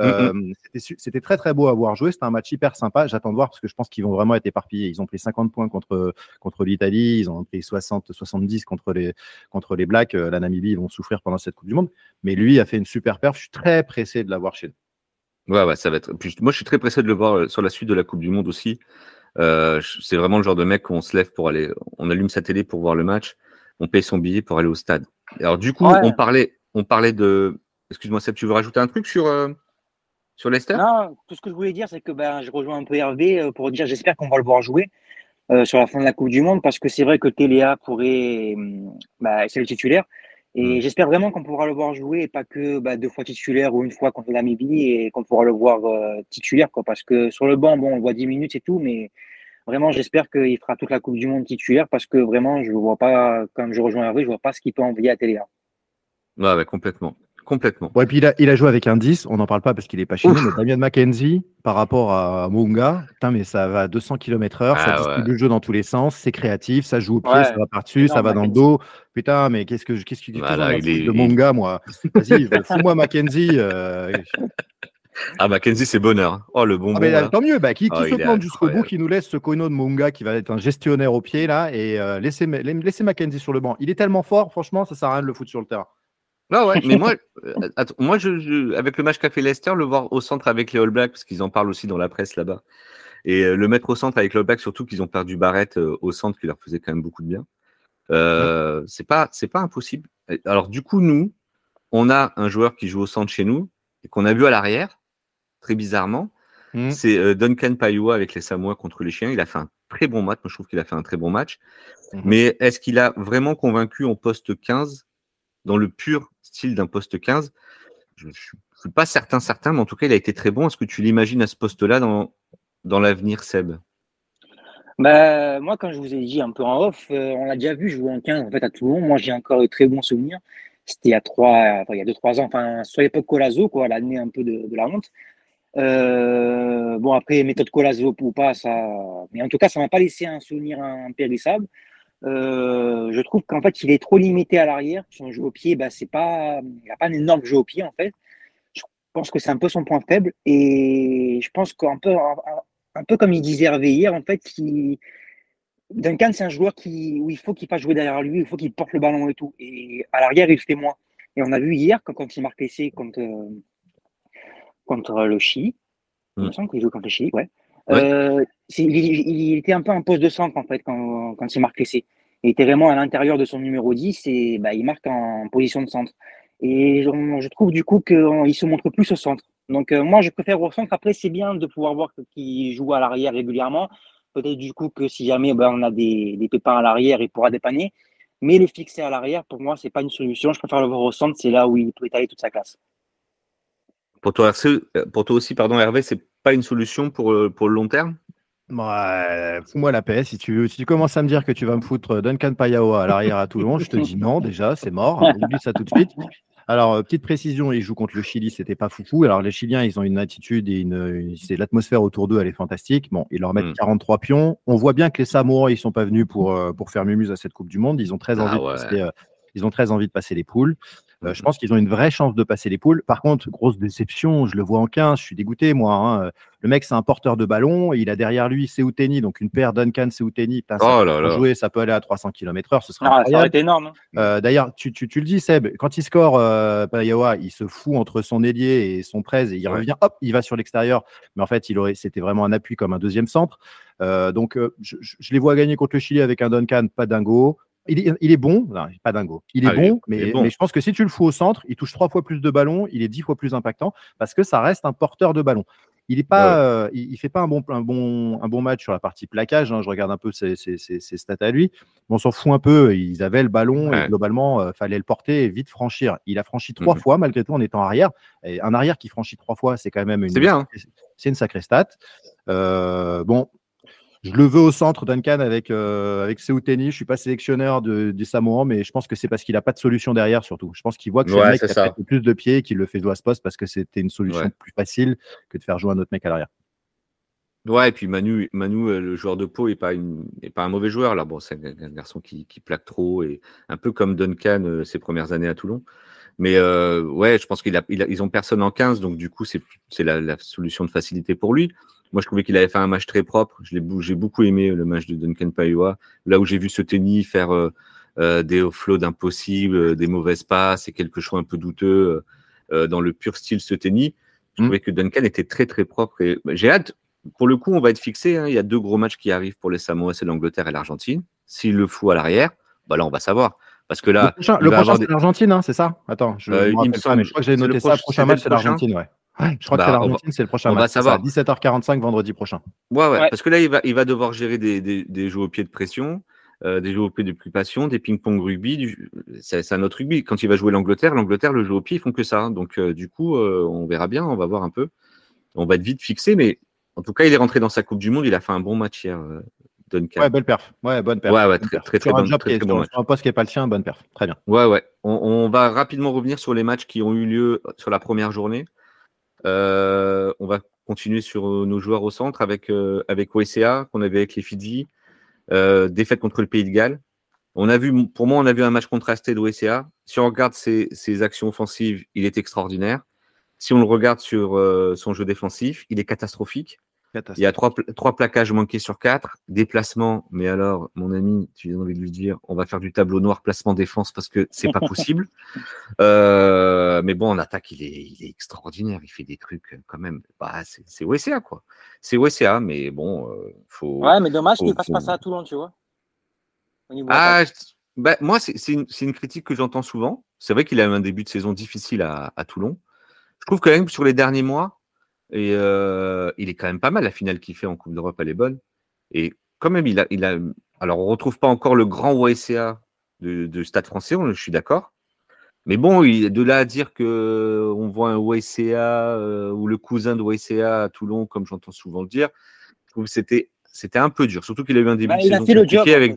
Euh, c'était très très beau à voir jouer. C'était un match hyper sympa. J'attends de voir parce que je pense qu'ils vont vraiment être éparpillés. Ils ont pris 50 points contre, contre l'Italie, ils ont pris 60, 70 contre les, contre les Blacks. Euh, la Namibie, ils vont souffrir pendant cette Coupe du Monde. Mais lui a fait une super perf. Je suis très pressé de l'avoir chez nous. Ouais, ouais, ça va être. moi, je suis très pressé de le voir euh, sur la suite de la Coupe du Monde aussi. c'est vraiment le genre de mec qu'on se lève pour aller, on allume sa télé pour voir le match, on paye son billet pour aller au stade. Alors du coup, on parlait, on parlait de. Excuse-moi, Seb, tu veux rajouter un truc sur, sur Leicester? Non, tout ce que je voulais dire, c'est que ben, je rejoins un peu Hervé pour dire j'espère qu'on va le voir jouer. sur la fin de la Coupe du Monde parce que c'est vrai que Téléa pourrait hum, bah, c'est le titulaire et mm. j'espère vraiment qu'on pourra le voir jouer et pas que bah, deux fois titulaire ou une fois contre la Namibie et qu'on pourra le voir euh, titulaire. Quoi, parce que sur le banc, bon, on le voit 10 minutes et tout, mais vraiment, j'espère qu'il fera toute la Coupe du Monde titulaire parce que vraiment, je ne vois pas, comme je rejoins Hervé, je ne vois pas ce qu'il peut envoyer à Téléa. Ouais, ouais, complètement. Complètement. Ouais, et puis il a, il a, joué avec un 10, on n'en parle pas parce qu'il n'est pas chez nous, mais Damien McKenzie par rapport à Munga, putain, mais ça va à 200 km/h, ça ah distribue le jeu dans tous les sens, c'est créatif, ça joue au pied, ça va par-dessus, ça va dans le dos. Putain, mais qu'est-ce que qu'est-ce que voilà, il est... de Munga, moi? Vas-y, fous-moi McKenzie. Euh... Ah, Mackenzie, c'est bonheur. Oh, le bon. Ah, mais, tant mieux. Bah, qui, qui oh, se plante jusqu'au bout, qui nous laisse ce Kono de Munga qui va être un gestionnaire au pied, là, et euh, laissez, laissez Mackenzie sur le banc. Il est tellement fort, franchement, ça sert à rien de le foutre sur le terrain. Non, ouais, mais moi, euh, moi je, avec le match qu'a fait Leicester, le voir au centre avec les All Blacks, parce qu'ils en parlent aussi dans la presse là-bas, et euh, le mettre au centre avec les All Blacks, surtout qu'ils ont perdu Barrett euh, au centre, qui leur faisait quand même beaucoup de bien. Euh, c'est pas, c'est pas impossible. Alors du coup, nous, on a un joueur qui joue au centre chez nous et qu'on a vu à l'arrière, très bizarrement. Mmh. C'est Duncan Paiua avec les Samoa contre les Chiens. Il a fait un très bon match. Moi, je trouve qu'il a fait un très bon match. Mmh. Mais est-ce qu'il a vraiment convaincu en poste 15 dans le pur style d'un poste 15. Je ne suis pas certain, certain, mais en tout cas, il a été très bon. Est-ce que tu l'imagines à ce poste-là dans, dans l'avenir, Seb? Bah, moi, quand je vous ai dit un peu en off, euh, on l'a déjà vu jouer en 15 en fait, à Toulon. Moi, j'ai encore de très bons souvenirs. C'était il y a trois, il y a deux, trois ans, enfin, sur l'époque Colazo, quoi, l'année un peu de, la honte. Euh, bon, après, méthode Colazo ou pas, ça. Mais en tout cas, ça m'a pas laissé un souvenir impérissable. Euh, je trouve qu'en fait, il est trop limité à l'arrière. Son jeu au pied, bah, c'est pas, il n'a pas un énorme jeu au pied, en fait. Je pense que c'est un peu son point faible. Et je pense qu'un peu, un, peu comme il disait Hervé hier, en fait, Duncan, c'est un joueur qui, où il faut qu'il fasse jouer derrière lui, il faut qu'il porte le ballon et tout. Et à l'arrière, il fait moins. Et on a vu hier, quand, quand il marque l'essai contre, contre le Chili, il me mm. semble qu'il joue contre le Chili, ouais. Euh, il, était un peu en poste de centre en fait quand, quand il marque l'essai. Il était vraiment à l'intérieur de son numéro 10 et bah, il marque en position de centre. Et je, trouve du coup qu'il se montre plus au centre. Donc euh, moi je préfère au centre. Après c'est bien de pouvoir voir qu'il joue à l'arrière régulièrement. Peut-être du coup que si jamais bah, on a des, des pépins à l'arrière, il pourra dépanner. Mais le fixer à l'arrière, pour moi, c'est pas une solution. Je préfère le voir au centre. C'est là où il peut étaler toute sa classe. Pour toi, pour toi aussi, pardon, Hervé, c'est pas une solution pour, euh, pour le long terme? Ouais, fous-moi la paix. Si tu, si tu commences à me dire que tu vas me foutre Duncan Payaoa à l'arrière à Toulon, je te dis non, déjà, c'est mort. Oublie ça tout de suite. Alors, euh, petite précision, ils jouent contre le Chili, c'était pas foufou. Alors, les Chiliens, ils ont une attitude et une, c'est l'atmosphère autour d'eux, elle est fantastique. Bon, ils leur mettent 43 hmm. pions. On voit bien que les Samoa, ils sont pas venus pour, euh, pour faire mumuse à cette Coupe du Monde. Ils ont très ah envie de passer, ils ont très envie de passer les poules. Euh, je pense qu'ils ont une vraie chance de passer les poules. Par contre, grosse déception, je le vois en 15, je suis dégoûté, moi. Hein. Le mec, c'est un porteur de ballon, et il a derrière lui Seouteni, donc une paire Duncan Seouteni. Ça, oh là jouer, ça peut aller à 300 km/h, ce serait ah, ça énorme. Hein. Euh, d'ailleurs, tu, tu, tu, le dis, Seb, quand il score euh, il se fout entre son ailier et son 13 et il revient, hop, il va sur l'extérieur. Mais en fait, il aurait, c'était vraiment un appui comme un deuxième centre. Euh, donc, je, je, les vois gagner contre le Chili avec un Duncan, pas dingo il est, bon, pas dingo, il est ah, bon, mais, je pense que si tu le fous au centre, il touche trois fois plus de ballons, il est dix fois plus impactant parce que ça reste un porteur de ballon. Il est pas, euh, il, fait pas un bon, un bon, un bon match sur la partie plaquage. Hein, je regarde un peu ses, stats à lui. on s'en fout un peu. Ils avaient le ballon et globalement, euh, fallait le porter et vite franchir. Il a franchi trois mhm. fois malgré tout en étant arrière. Et un arrière qui franchit trois fois, c'est quand même une. C'est bien. Hein. C'est une sacrée stat. Euh, bon, je le veux au centre, Duncan, avec, euh, avec Seouteni. Je ne suis pas sélectionneur de, Samoans, mais je pense que c'est parce qu'il n'a pas de solution derrière, surtout. Je pense qu'il voit que c'est le mec qui a plus de pieds et qu'il le fait jouer à ce poste parce que c'était une solution plus facile que de faire jouer un autre mec à l'arrière. Ouais, et puis Manu, Manu euh, le joueur de peau, n'est pas, pas un mauvais joueur. Là, bon, c'est un, garçon qui, plaque trop, et un peu comme Duncan euh, ses premières années à Toulon. Mais euh, ouais, je pense qu'ils a, ils ont personne en 15, donc du coup, c'est la, la solution de facilité pour lui. Moi, je trouvais qu'il avait fait un match très propre. J'ai beaucoup aimé le match de Duncan Paiua. Là où j'ai vu ce tennis faire euh, euh, des offloads impossibles, euh, des mauvaises passes et quelques choix un peu douteux dans le pur style ce tennis, je mmh. trouvais que Duncan était très très propre. Et bah, j'ai hâte. Pour le coup, on va être fixé. Hein. Il y a deux gros matchs qui arrivent pour les Samoa, c'est l'Angleterre et l'Argentine. S'il le fout à l'arrière, bah là, on va savoir. Parce que là, le prochain, c'est l'Argentine, hein, c'est ça? Attends, je, euh, il me semble, je crois que j'ai noté ça. Le prochain match, c'est l'Argentine, ouais. Je crois que c'est bah, l'Argentine, c'est le prochain on match. Va savoir. 17h45 vendredi prochain. Ouais, ouais, parce que là, il va, il va devoir gérer des, des, des jeux au pied de pression. Euh, des jeux au pied de passion, des ping-pong rugby. C'est un autre rugby. Quand il va jouer l'Angleterre, l'Angleterre, le jeu au pied, ils font que ça. Donc, euh, du coup, euh, on verra bien, on va voir un peu. On va être vite fixé, mais en tout cas, il est rentré dans sa Coupe du Monde. Il a fait un bon match hier, Duncan. Ouais, belle perf. Ouais, bonne perf. Ouais, ouais, très, très, très, bon, très, très bon match. un poste qui n'est pas le sien, bonne perf. Très bien. Ouais, ouais. On, on, va rapidement revenir sur les matchs qui ont eu lieu sur la première journée. On va continuer sur nos joueurs au centre avec, avec OSCA, qu'on avait avec les Fidji. Euh, défaite contre le Pays de Galles. On a vu, pour moi, on a vu un match contrasté de. Si on regarde ses, actions offensives, il est extraordinaire. Si on le regarde sur euh, son jeu défensif, il est catastrophique. Il y a trois, trois plaquages manqués sur quatre, déplacement. Mais alors, mon ami, tu as envie de lui dire, on va faire du tableau noir placement défense parce que c'est pas possible. Euh, mais bon, en attaque, il est, il est, extraordinaire. Il fait des trucs quand même. Bah, c'est OSA quoi. C'est OSA, mais bon, euh, faut. Ouais, mais dommage qu'il fasse pas ça à Toulon, tu vois. Ah, bah, moi, c'est une, une, critique que j'entends souvent. C'est vrai qu'il a eu un début de saison difficile à, à Toulon. Je trouve quand même sur les derniers mois, et euh, il est quand même pas mal. La finale qu'il fait en Coupe d'Europe, elle est bonne. Et quand même, il a. Alors, on retrouve pas encore le grand OSCA de, Stade français, je suis d'accord. Mais bon, de là à dire que on voit un OSCA euh, ou le cousin de OSCA à Toulon, comme j'entends souvent le dire, c'était c'était un peu dur, surtout qu'il a eu un début bah, de il saison a fait le job, avec.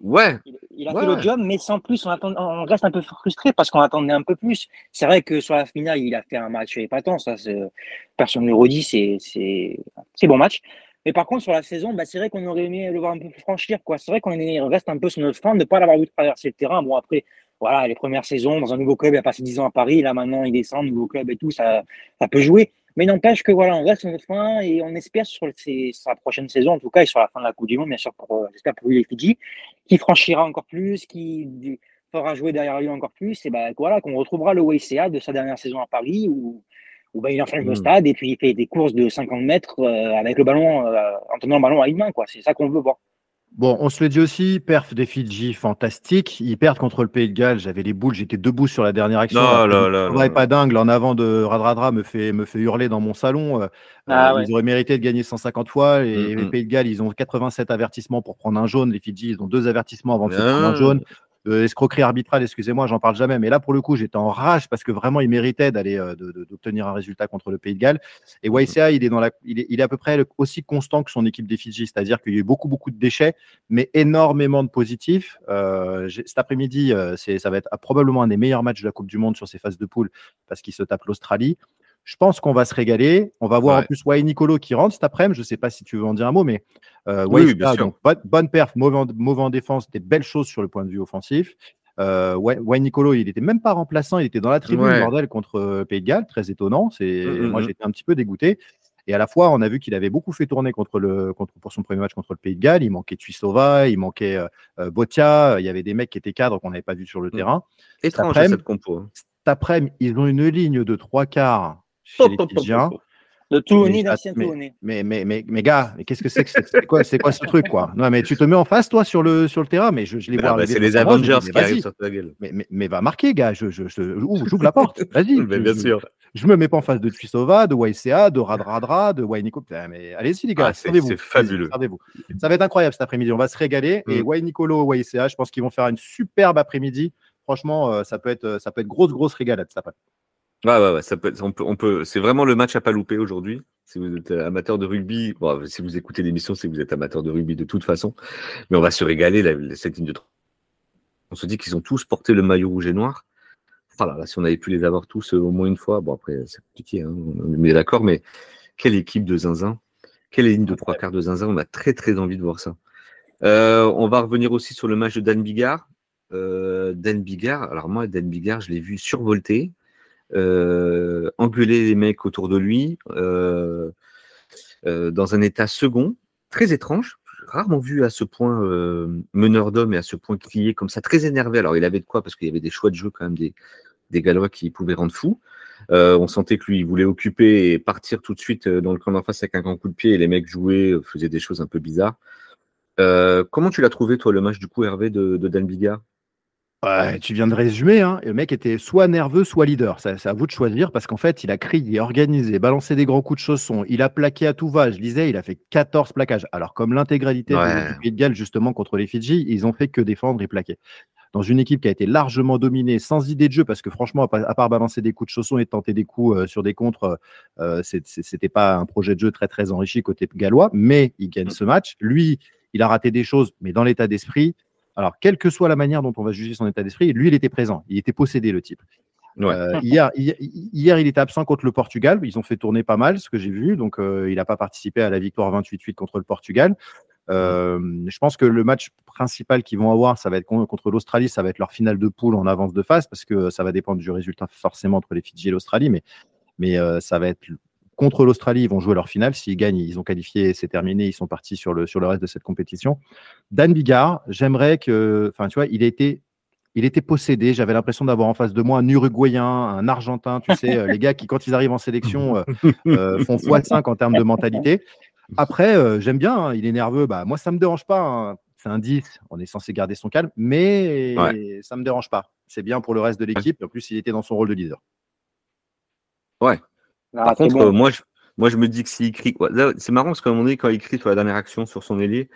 Ouais. Il, a fait le job, mais sans plus, on, on reste un peu frustré parce qu'on attendait un peu plus. C'est vrai que sur la finale, il a fait un match épatant, ça, personne ne le redit, c'est c'est bon match. Mais par contre, sur la saison, bah, c'est vrai qu'on aurait aimé le voir un peu franchir. C'est vrai qu'on reste un peu sur notre fin de ne pas l'avoir vu traverser le terrain. Bon, après, voilà, les premières saisons, dans un nouveau club, il a passé 10 ans à Paris. Là, maintenant, il descend, nouveau club et tout, ça, ça peut jouer. Mais n'empêche que voilà, on reste sur notre fin et on espère sur sa prochaine saison, en tout cas, et sur la fin de la Coupe du Monde, bien sûr, pour, euh, j'espère pour lui les Fidji, qui franchira encore plus, qui fera jouer derrière lui encore plus, et ben voilà, qu'on retrouvera le WCA de sa dernière saison à Paris où, où ben, il enflamme le hmm. stade et puis il fait des courses de 50 mètres euh, avec le ballon, euh, en tenant le ballon à une main, quoi. C'est ça qu'on veut voir. Bon, on se le dit aussi, perf des Fidji, fantastique. Ils perdent contre le Pays de Galles. J'avais les boules, j'étais debout sur la dernière action. Non, là, là, là, pas dingue. En avant de Radradra me fait, me fait hurler dans mon salon. Euh, ah euh, ils auraient mérité de gagner 150 fois. Et les Pays de Galles, ils ont 87 avertissements pour prendre un jaune. Les Fidji, ils ont deux avertissements avant de se prendre un jaune. Euh, escroquerie arbitrale, excusez-moi, j'en parle jamais. Mais là, pour le coup, j'étais en rage parce que vraiment, il méritait d'aller euh, d'obtenir un résultat contre le Pays de Galles. Et. YCA, il est, dans la, il est, il est à peu près aussi constant que son équipe des Fidji, c'est-à-dire qu'il y a eu beaucoup, beaucoup de déchets, mais énormément de positifs. Euh, cet après-midi, euh, ça va être probablement un des meilleurs matchs de la Coupe du Monde sur ces phases de poule parce qu'il se tape l'Australie. Je pense qu'on va se régaler. On va voir en plus Wayne Nicolo qui rentre cet après-midi. Je ne sais pas si tu veux en dire un mot, mais euh, oui, bien sûr. bonne, perf, mauvais, en défense, des belles choses sur le point de vue offensif. Euh, Wayne Nicolo, il n'était même pas remplaçant, il était dans la tribune bordel contre euh, Pays de Galles, très étonnant. C'est mm, mm, moi mm. j'étais un petit peu dégoûté. Et à la fois, on a vu qu'il avait beaucoup fait tourner contre le, contre, pour son premier match contre le Pays de Galles. Il manquait Tuisova, il manquait euh, Botia. Il y avait des mecs qui étaient cadres qu'on n'avait pas vus sur le terrain. Étrange cette compo. Hein. Cet après-midi, ils ont une ligne de trois quarts chez les Fidjiens. De Touloni, d'ancien Touloni. Mais, mais, mais, mais, gars, mais qu'est-ce que c'est que c'est quoi, c'est quoi ce truc, quoi? Non, mais tu te mets en face, toi, sur le, sur le terrain, mais je, je les vois. Bah, c'est les Avengers qui arrivent sur ta gueule. Mais, mais, mais, va marquer, gars, je, je, j'ouvre la porte. Vas-y. mais bien sûr. Je me mets pas en face de Tuisova, de YCA, de Radradra, de Wainiko. Mais allez-y, les gars, ah, c'est fabuleux. vous Ça va être incroyable cet après-midi. On va se régaler. Et mm. Nicolo, YCA, je pense qu'ils vont faire une superbe après-midi. Franchement, euh, ça peut être, ça peut être grosse, grosse régalade ça. Ouais, on peut, c'est vraiment le match à pas louper aujourd'hui. Si vous êtes amateur de rugby, si vous écoutez l'émission, c'est que vous êtes amateur de rugby de toute façon. Mais on va se régaler, cette ligne de On se dit qu'ils ont tous porté le maillot rouge et noir. Voilà, là, si on avait pu les avoir tous euh, au moins une fois, bon, après, c'est compliqué, hein, on est d'accord, mais quelle équipe de zinzin, quelle ligne de trois quarts de zinzin, on a très, très envie de voir ça. Euh, on va revenir aussi sur le match de Dan Bigard. Euh, Dan Bigard, alors moi, Dan Bigard, je l'ai vu survolter euh, engueuler les mecs autour de lui, euh, euh, dans un état second, très étrange, rarement vu à ce point meneur d'homme et à ce point crier comme ça, très énervé. Alors il avait de quoi parce qu'il y avait des choix de jeu quand même des, des Gallois qui pouvaient rendre fou. on sentait que lui, il voulait occuper et partir tout de suite dans le camp d'en face avec un grand coup de pied et les mecs jouaient, faisaient des choses un peu bizarres. comment tu l'as trouvé, toi, le match du coup, Hervé, de, de Dan Bigard tu viens de résumer, hein, le mec était soit nerveux, soit leader. C'est à vous de choisir parce qu'en fait, il a crié, organisé, balancé des grands coups de chausson, il a plaqué à tout va. Je disais, il a fait 14 plaquages. Alors, comme l'intégralité du Pays de Galles, justement, contre les Fidji, ils ont fait que défendre et plaquer. Dans une équipe qui a été largement dominée, sans idée de jeu, parce que franchement, à part balancer des coups de chausson et tenter des coups euh, sur des contres, euh, c'était pas un projet de jeu très très enrichi côté gallois, mais il gagne mm. ce match. Lui, il a raté des choses, mais dans l'état d'esprit, alors, quelle que soit la manière dont on va juger son état d'esprit, lui, il était présent. Il était possédé, le type. Euh, hier, hier, il était absent contre le Portugal. Ils ont fait tourner pas mal, ce que j'ai vu. Donc, euh, il n'a pas participé à la victoire 28-8 contre le Portugal. Euh, je pense que le match principal qu'ils vont avoir, ça va être contre l'Australie. Ça va être leur finale de poule en avance de phase parce que ça va dépendre du résultat forcément entre les Fidji et l'Australie. Mais, mais ça va être contre l'Australie, ils vont jouer leur finale. S'ils gagnent, ils ont qualifié, c'est terminé, ils sont partis sur le, sur le reste de cette compétition. Dan Bigard, j'aimerais que, enfin, tu vois, il était, il était possédé. J'avais l'impression d'avoir en face de moi un Uruguayen, un Argentin, tu sais, euh, les gars qui, quand ils arrivent en sélection, euh, euh, font x5 en termes de mentalité. Après, j'aime bien, hein, il est nerveux. Bah, moi, ça ne me dérange pas. Hein. C'est un 10, on est censé garder son calme, mais ça ne me dérange pas. C'est bien pour le reste de l'équipe. En plus, il était dans son rôle de leader. Ouais, ah, Par contre, moi, je, moi, je me dis que s'il crie, c'est marrant parce qu'à un moment donné, quand il crie sur la dernière action sur son ailier,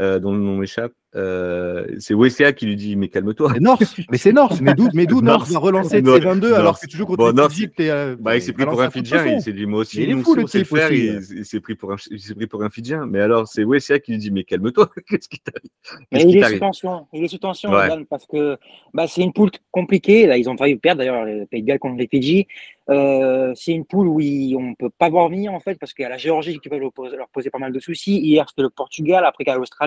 euh, dont le nom m'échappe, euh, c'est Wessia qui lui dit Mais calme-toi. Mais North, mais c'est North, mais d'où mais North va relancer de 22 alors que tu joues contre bon, euh, bah, Il s'est pris pour un Fidjien, il s'est dit Moi aussi, il, fou, le sait faire, il, s'est pris, pour un, pris pour un Fidjien. Mais alors, c'est Wessia qui lui dit Mais calme-toi, qu'est-ce qui t'arrive? Il est sous tension, il est sous tension, parce que bah, c'est une poule compliquée. Là, ils ont failli perdre d'ailleurs le Pays de Galles contre les Fidji. Euh, c'est une poule où on ne peut pas voir venir en fait, parce qu'il y a la Géorgie qui peut leur poser, pas mal de soucis. Hier, c'était le Portugal, après qu'il y a l'Australie.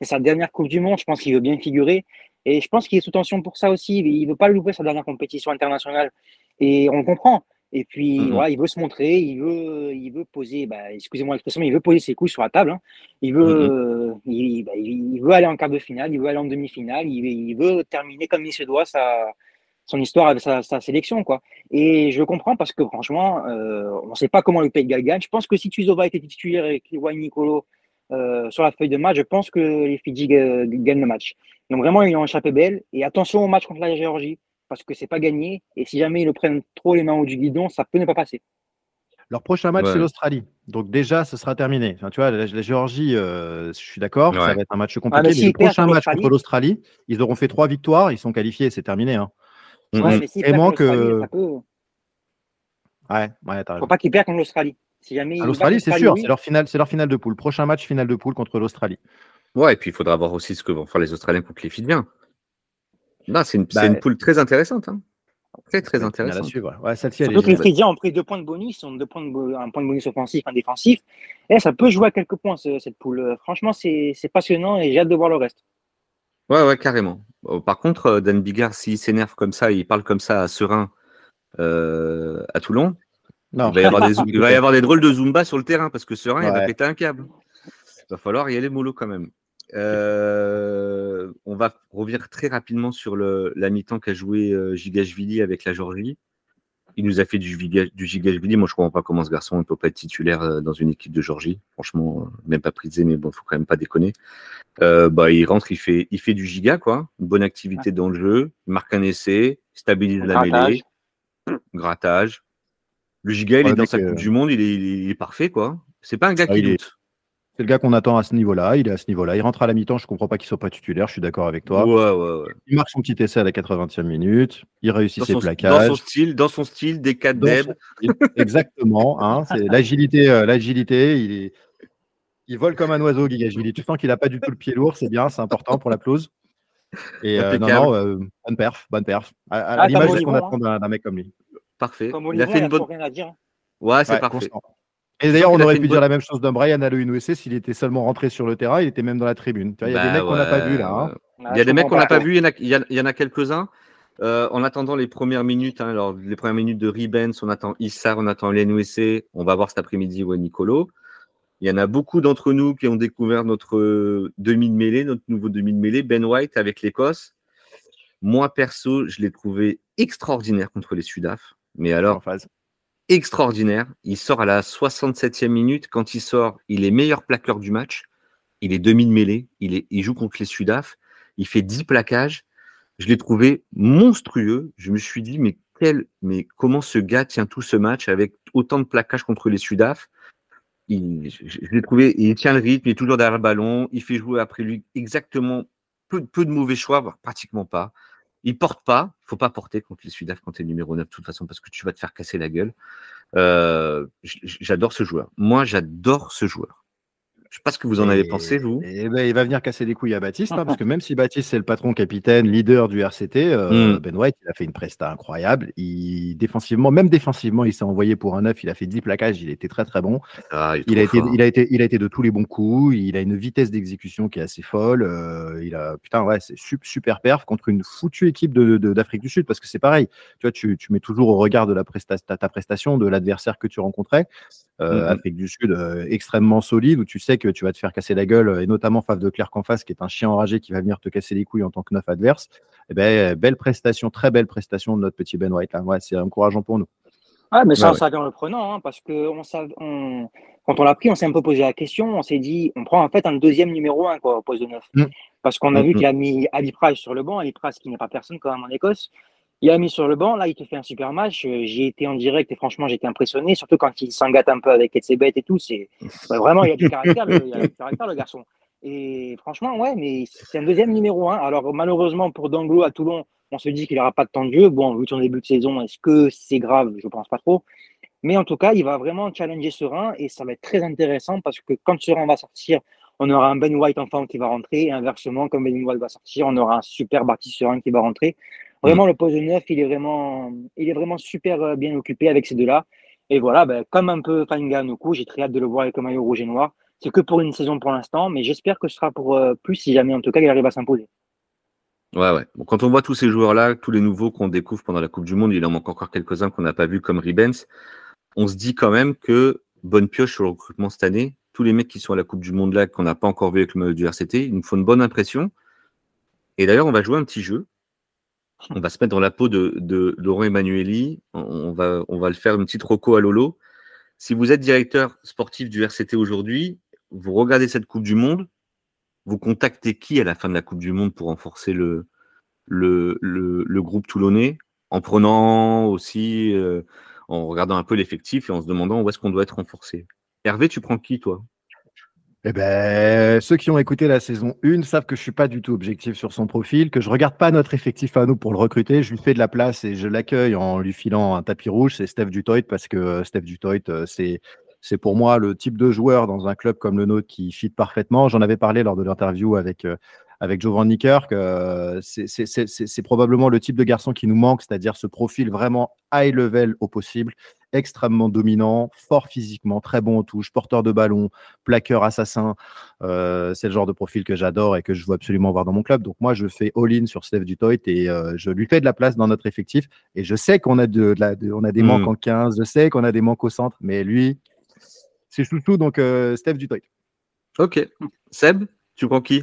C'est sa dernière Coupe du Monde, je pense qu'il veut bien figurer. Et je pense qu'il est sous tension pour ça aussi. Il ne veut pas louper sa dernière compétition internationale. Et on le comprend. Et puis, mm-hmm. voilà, il veut se montrer, il veut, il veut poser, bah, excusez-moi l'expression, mais il veut poser ses couilles sur la table. Hein. Il, veut, mm-hmm. bah, il, veut aller en quart de finale, il veut aller en demi-finale, il, il, veut terminer comme il se doit sa, son histoire avec sa, sélection. quoi. Et je comprends parce que franchement, euh, on ne sait pas comment le Pays de Galles gagne. Je pense que si Tuzova était titulaire avec Wayne Nicolo euh, sur la feuille de match, je pense que les Fidji gagnent le match. Donc vraiment, ils ont échappé belle. Et attention au match contre la Géorgie, parce que c'est pas gagné. Et si jamais ils le prennent trop les mains au du guidon, ça peut ne pas passer. Leur prochain match, c'est l'Australie. Donc déjà, ce sera terminé. tu vois, la, Géorgie, euh, je suis d'accord, ça va être un match compliqué. mais, le prochain match contre l'Australie, ils auront fait trois victoires, ils sont qualifiés, c'est terminé. Hein. Ouais, mais que. Ouais, ouais, Faut pas qu'ils perdent contre l'Australie. Si L'Australie, c'est sûr, c'est leur finale, c'est leur finale de poule. Prochain match, finale de poule contre l'Australie. Ouais, et puis il faudra voir aussi ce que vont faire les Australiens contre les Fidjiens. c'est une, bah, une, poule très intéressante. Hein. Très, très intéressante. Ouais, Surtout que les Fidjiens ont pris deux points de bonus, ont deux points de, un point de bonus offensif, un défensif. Et ça peut jouer à quelques points, cette poule. Franchement, c'est passionnant et j'ai hâte de voir le reste. Ouais, ouais, carrément. Oh, par contre, euh, Dan Bigard, s'il s'énerve comme ça, il parle comme ça à Serein, euh, à Toulon, Il, va y avoir des, il va y avoir des drôles de Zumba sur le terrain parce que Serein, il va péter un câble. Il va falloir y aller mollo quand même. Euh, on va revenir très rapidement sur le, la mi-temps qu'a joué Gigashvili avec la Georgie il nous a fait du, du gigashvili. Moi, je ne comprends pas comment ce garçon ne peut pas être titulaire euh, dans une équipe de Georgie. Franchement, euh, même pas prisé, mais bon, il faut quand même pas déconner. Euh, bah, il rentre, il fait, il fait du giga, quoi. Une bonne activité dans le jeu, il marque un essai, stabilise la mêlée, grattage. Le giga, il est dans sa Coupe du Monde, il est, il est, parfait, quoi. C'est pas un gars ah, qui doute. C'est le gars qu'on attend à ce niveau-là. Il est à ce niveau-là. Il rentre à la mi-temps. Je ne comprends pas qu'il ne soit pas titulaire. Je suis d'accord avec toi. Il marque son petit essai à la 80e minute. Il réussit ses plaquages. Dans son style, dans son style des 4 Deb. Exactement. Hein, c'est l'agilité. Euh, l'agilité. Il, est... il vole comme un oiseau, Gigashvili. Tu sens qu'il n'a pas du tout le pied lourd. C'est bien. C'est important pour la pelouse. Et euh, non, non, euh, bonne perf. Bonne perf. À, ah, l'image de ce qu'on attend d'un mec comme lui. Parfait. il a fait une bonne. Rien à dire. Ouais, c'est parfait. Et d'ailleurs, on aurait pu dire la même chose d'un Brian à l'UNOC s'il était seulement rentré sur le terrain, il était même dans la tribune. Il y a des bah mecs qu'on n'a pas vus là. Hein. Il y a des mecs qu'on n'a pas vus, il y, en a, quelques-uns. Euh, en attendant les premières minutes, hein, alors, les premières minutes de Ribens, on attend Issar, on attend l'NOC, on va voir cet après-midi ouais, Nicolo. Il y en a beaucoup d'entre nous qui ont découvert notre euh, demi de mêlée, notre nouveau demi de mêlée, Ben White avec l'Écosse. Moi, perso, je l'ai trouvé extraordinaire contre les Sudaf. Mais alors, extraordinaire. Il sort à la 67e minute. Quand il sort, il est meilleur plaqueur du match. Il est demi de mêlée. Il, est, il joue contre les Sudaf. Il fait 10 plaquages. Je l'ai trouvé monstrueux. Je me suis dit, mais quel, mais comment ce gars tient tout ce match avec autant de plaquages contre les Sudaf? Il, je, l'ai trouvé, il tient le rythme, il est toujours derrière le ballon, il fait jouer après lui exactement peu, de mauvais choix, pratiquement pas. Il porte pas, il faut pas porter contre les Sudaf quand tu es numéro 9 de toute façon parce que tu vas te faire casser la gueule. Euh, j'adore ce joueur. Moi, j'adore ce joueur. Je sais pas ce que vous en avez pensé, vous. Et ben, il va venir casser les couilles à Baptiste, hein, parce que même si Baptiste c'est le patron, capitaine, leader du RCT, euh, hmm. Ben White il a fait une presta incroyable. Il défensivement, même défensivement, il s'est envoyé pour un neuf. Il a fait 10 plaquages. Il était très très bon. Ah, il, a été, il a été, il a été de tous les bons coups. Il a une vitesse d'exécution qui est assez folle. Euh, il a putain ouais, c'est super perf contre une foutue équipe de d'Afrique du Sud, parce que c'est pareil. Tu vois, tu, tu, mets toujours au regard de la prestation, ta, prestation, de l'adversaire que tu rencontrais. Euh, mm-hmm. Afrique du Sud extrêmement solide où tu sais que tu vas te faire casser la gueule, et notamment Faf de Clerc en face, qui est un chien enragé qui va venir te casser les couilles en tant que neuf adverse. Et eh ben, belle prestation, très belle prestation de notre petit Ben White. Là. Ouais, c'est encourageant pour nous. Ah, mais ça, ça vient le prenant, hein, parce que on, on, quand on l'a pris, on s'est un peu posé la question. On s'est dit, on prend en fait un deuxième numéro 1 quoi, au poste de neuf. Mm. Parce qu'on a mm, vu qu'il a mis Ali Price sur le banc, Ali Price qui n'est pas personne quand même en Écosse. Il a mis sur le banc, là, il te fait un super match. Euh, j'ai été en direct et franchement, j'étais impressionné, surtout quand il s'engate un peu avec Etsebet et tout. C'est vraiment, il a du caractère, le, a du caractère, le garçon. Et franchement, ouais, mais c'est un deuxième numéro 1. Alors, malheureusement, pour Danglo à Toulon, on se dit qu'il n'aura pas de temps de jeu. Bon, vu son début de saison, est-ce que c'est grave? Je pense pas trop. Mais en tout cas, il va vraiment challenger Serein et ça va être très intéressant parce que quand Serein va sortir, on aura un Ben White enfin qui va rentrer et inversement, comme Ben White va sortir, on aura un super Baptiste Serein qui va rentrer. Vraiment, le poste de neuf, il est vraiment, il est vraiment super euh, bien occupé avec ces deux-là. Et voilà, ben, comme un peu Fanga Nuku, j'ai très hâte de le voir avec un maillot rouge et noir. C'est que pour une saison pour l'instant, mais j'espère que ce sera pour euh, plus si jamais, en tout cas, il arrive à s'imposer. Ouais, ouais. Quand on voit tous ces joueurs-là, tous les nouveaux qu'on découvre pendant la Coupe du Monde, il en manque encore quelques-uns qu'on n'a pas vus comme Ribens, on se dit quand même que bonne pioche sur le recrutement cette année. Tous les mecs qui sont à la Coupe du Monde là, qu'on n'a pas encore vu avec le maillot du RCT, ils nous font une bonne impression. Et d'ailleurs, on va jouer un petit jeu on va se mettre dans la peau de, Laurent Emmanueli. On, va, le faire une petite roco à Lolo. Si vous êtes directeur sportif du RCT aujourd'hui, vous regardez cette Coupe du Monde, vous contactez qui à la fin de la Coupe du Monde pour renforcer le, groupe toulonnais? En prenant aussi, euh, en regardant un peu l'effectif et en se demandant où est-ce qu'on doit être renforcé. Hervé, tu prends qui toi? Eh ben, ceux qui ont écouté la saison 1 savent que je suis pas du tout objectif sur son profil, que je regarde pas notre effectif à nous pour le recruter. Je lui fais de la place et je l'accueille en lui filant un tapis rouge. C'est Steph Dutoit parce que euh, Steph Dutoit, euh, c'est c'est pour moi le type de joueur dans un club comme le nôtre qui fit parfaitement. J'en avais parlé lors de l'interview avec euh, avec Giovanni Kirk. c'est probablement le type de garçon qui nous manque, c'est-à-dire ce profil vraiment high level au possible, extrêmement dominant, fort physiquement, très bon aux touches, porteur de ballon, plaqueur assassin. Euh, c'est le genre de profil que j'adore et que je veux absolument voir dans mon club. Donc moi, je fais all-in sur Steph Dutoit et euh, je lui fais de la place dans notre effectif. Et je sais qu'on a, de, on a des manques hmm. en 15, je sais qu'on a des manques au centre, mais lui, c'est tout donc euh, Steph Dutoit. Ok. Seb, tu prends qui?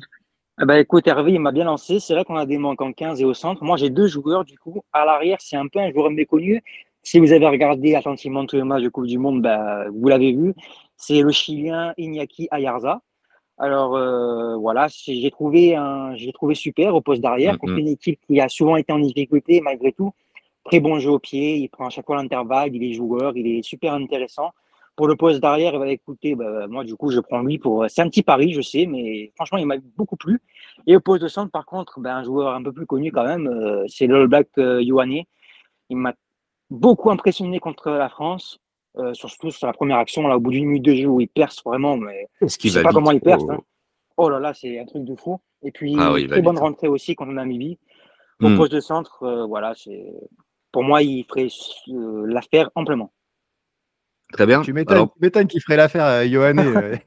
Eh ben, écoute, Hervé, il m'a bien lancé. C'est vrai qu'on a des manques en 15 et au centre. Moi, j'ai deux joueurs, du coup. À l'arrière, c'est un peu un joueur méconnu. Si vous avez regardé attentivement tous les matchs de Coupe du Monde, bah, vous l'avez vu. C'est le Chilien Iñaki Ayarza. Alors euh, voilà, j'ai trouvé un, j'ai trouvé super au poste d'arrière contre une équipe qui a souvent été en difficulté malgré tout. Très bon jeu au pied, il prend à chaque fois l'intervalle, il est joueur, il est super intéressant. Pour le poste d'arrière, il va écouter, bah, moi du coup je prends lui pour. C'est un petit pari, je sais, mais franchement il m'a beaucoup plu. Et au poste de centre, par contre, ben, un joueur un peu plus connu quand même, euh, c'est le Black euh, Il m'a beaucoup impressionné contre la France, euh, surtout sur la première action, là, au bout d'une minute de jeu où il perce vraiment, mais je ne sais pas comment il perce. Hein. Oh là là, c'est un truc de fou. Et puis, ah très bonne rentrée aussi contre Namibie. Au hmm. poste de centre, euh, voilà, c'est pour moi, il ferait euh, l'affaire amplement. Très bien. Tu m'étonnes qu'il ferait l'affaire à Yohanné.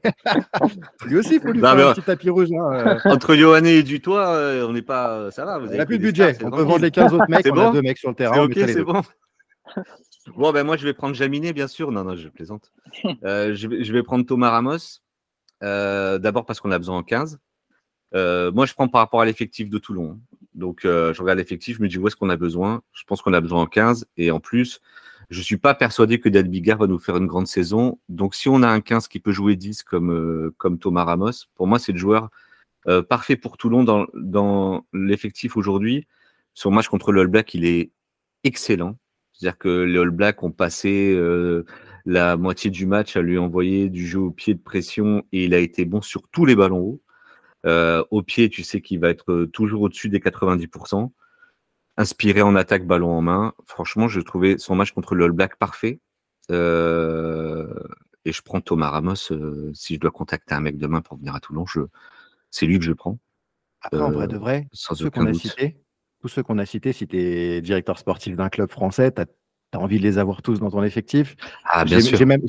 Euh. lui aussi, il faut lui faire un petit tapis rouge. Hein, Entre Yohanné et Dutoit, on n'est pas. Ça va. Vous il n'a plus de budget. On peut vendre les 15 autres mecs. on a deux mecs sur le terrain. Ok, c'est bon. Bon, ben moi, je vais prendre Jaminé, bien sûr. Non, non, je plaisante. Euh, je, vais, prendre Thomas Ramos. Euh, d'abord parce qu'on a besoin en 15. Euh, moi, je prends par rapport à l'effectif de Toulon. Donc, je regarde l'effectif, je me dis où est-ce qu'on a besoin. Je pense qu'on a besoin en 15. Et en plus, je ne suis pas persuadé que Bigard va nous faire une grande saison. Donc, si on a un 15 qui peut jouer 10 comme, comme Thomas Ramos, pour moi, c'est le joueur parfait pour Toulon dans, dans l'effectif aujourd'hui son match contre le Black, il est excellent. C'est-à-dire que les All Blacks ont passé euh, la moitié du match à lui envoyer du jeu au pied de pression et il a été bon sur tous les ballons hauts. Euh, au pied, tu sais qu'il va être toujours au-dessus des 90%. Inspiré en attaque, ballon en main. Franchement, je trouvais son match contre le All Black parfait. Euh, et je prends Thomas Ramos. si je dois contacter un mec demain pour venir à Toulon, je... c'est lui que je prends. Après, en vrai de vrai, sans ceux qu'on a cités, tous ceux qu'on a cités, si tu es directeur sportif d'un club français, tu as, envie de les avoir tous dans ton effectif. Ah, bien sûr. J'ai même,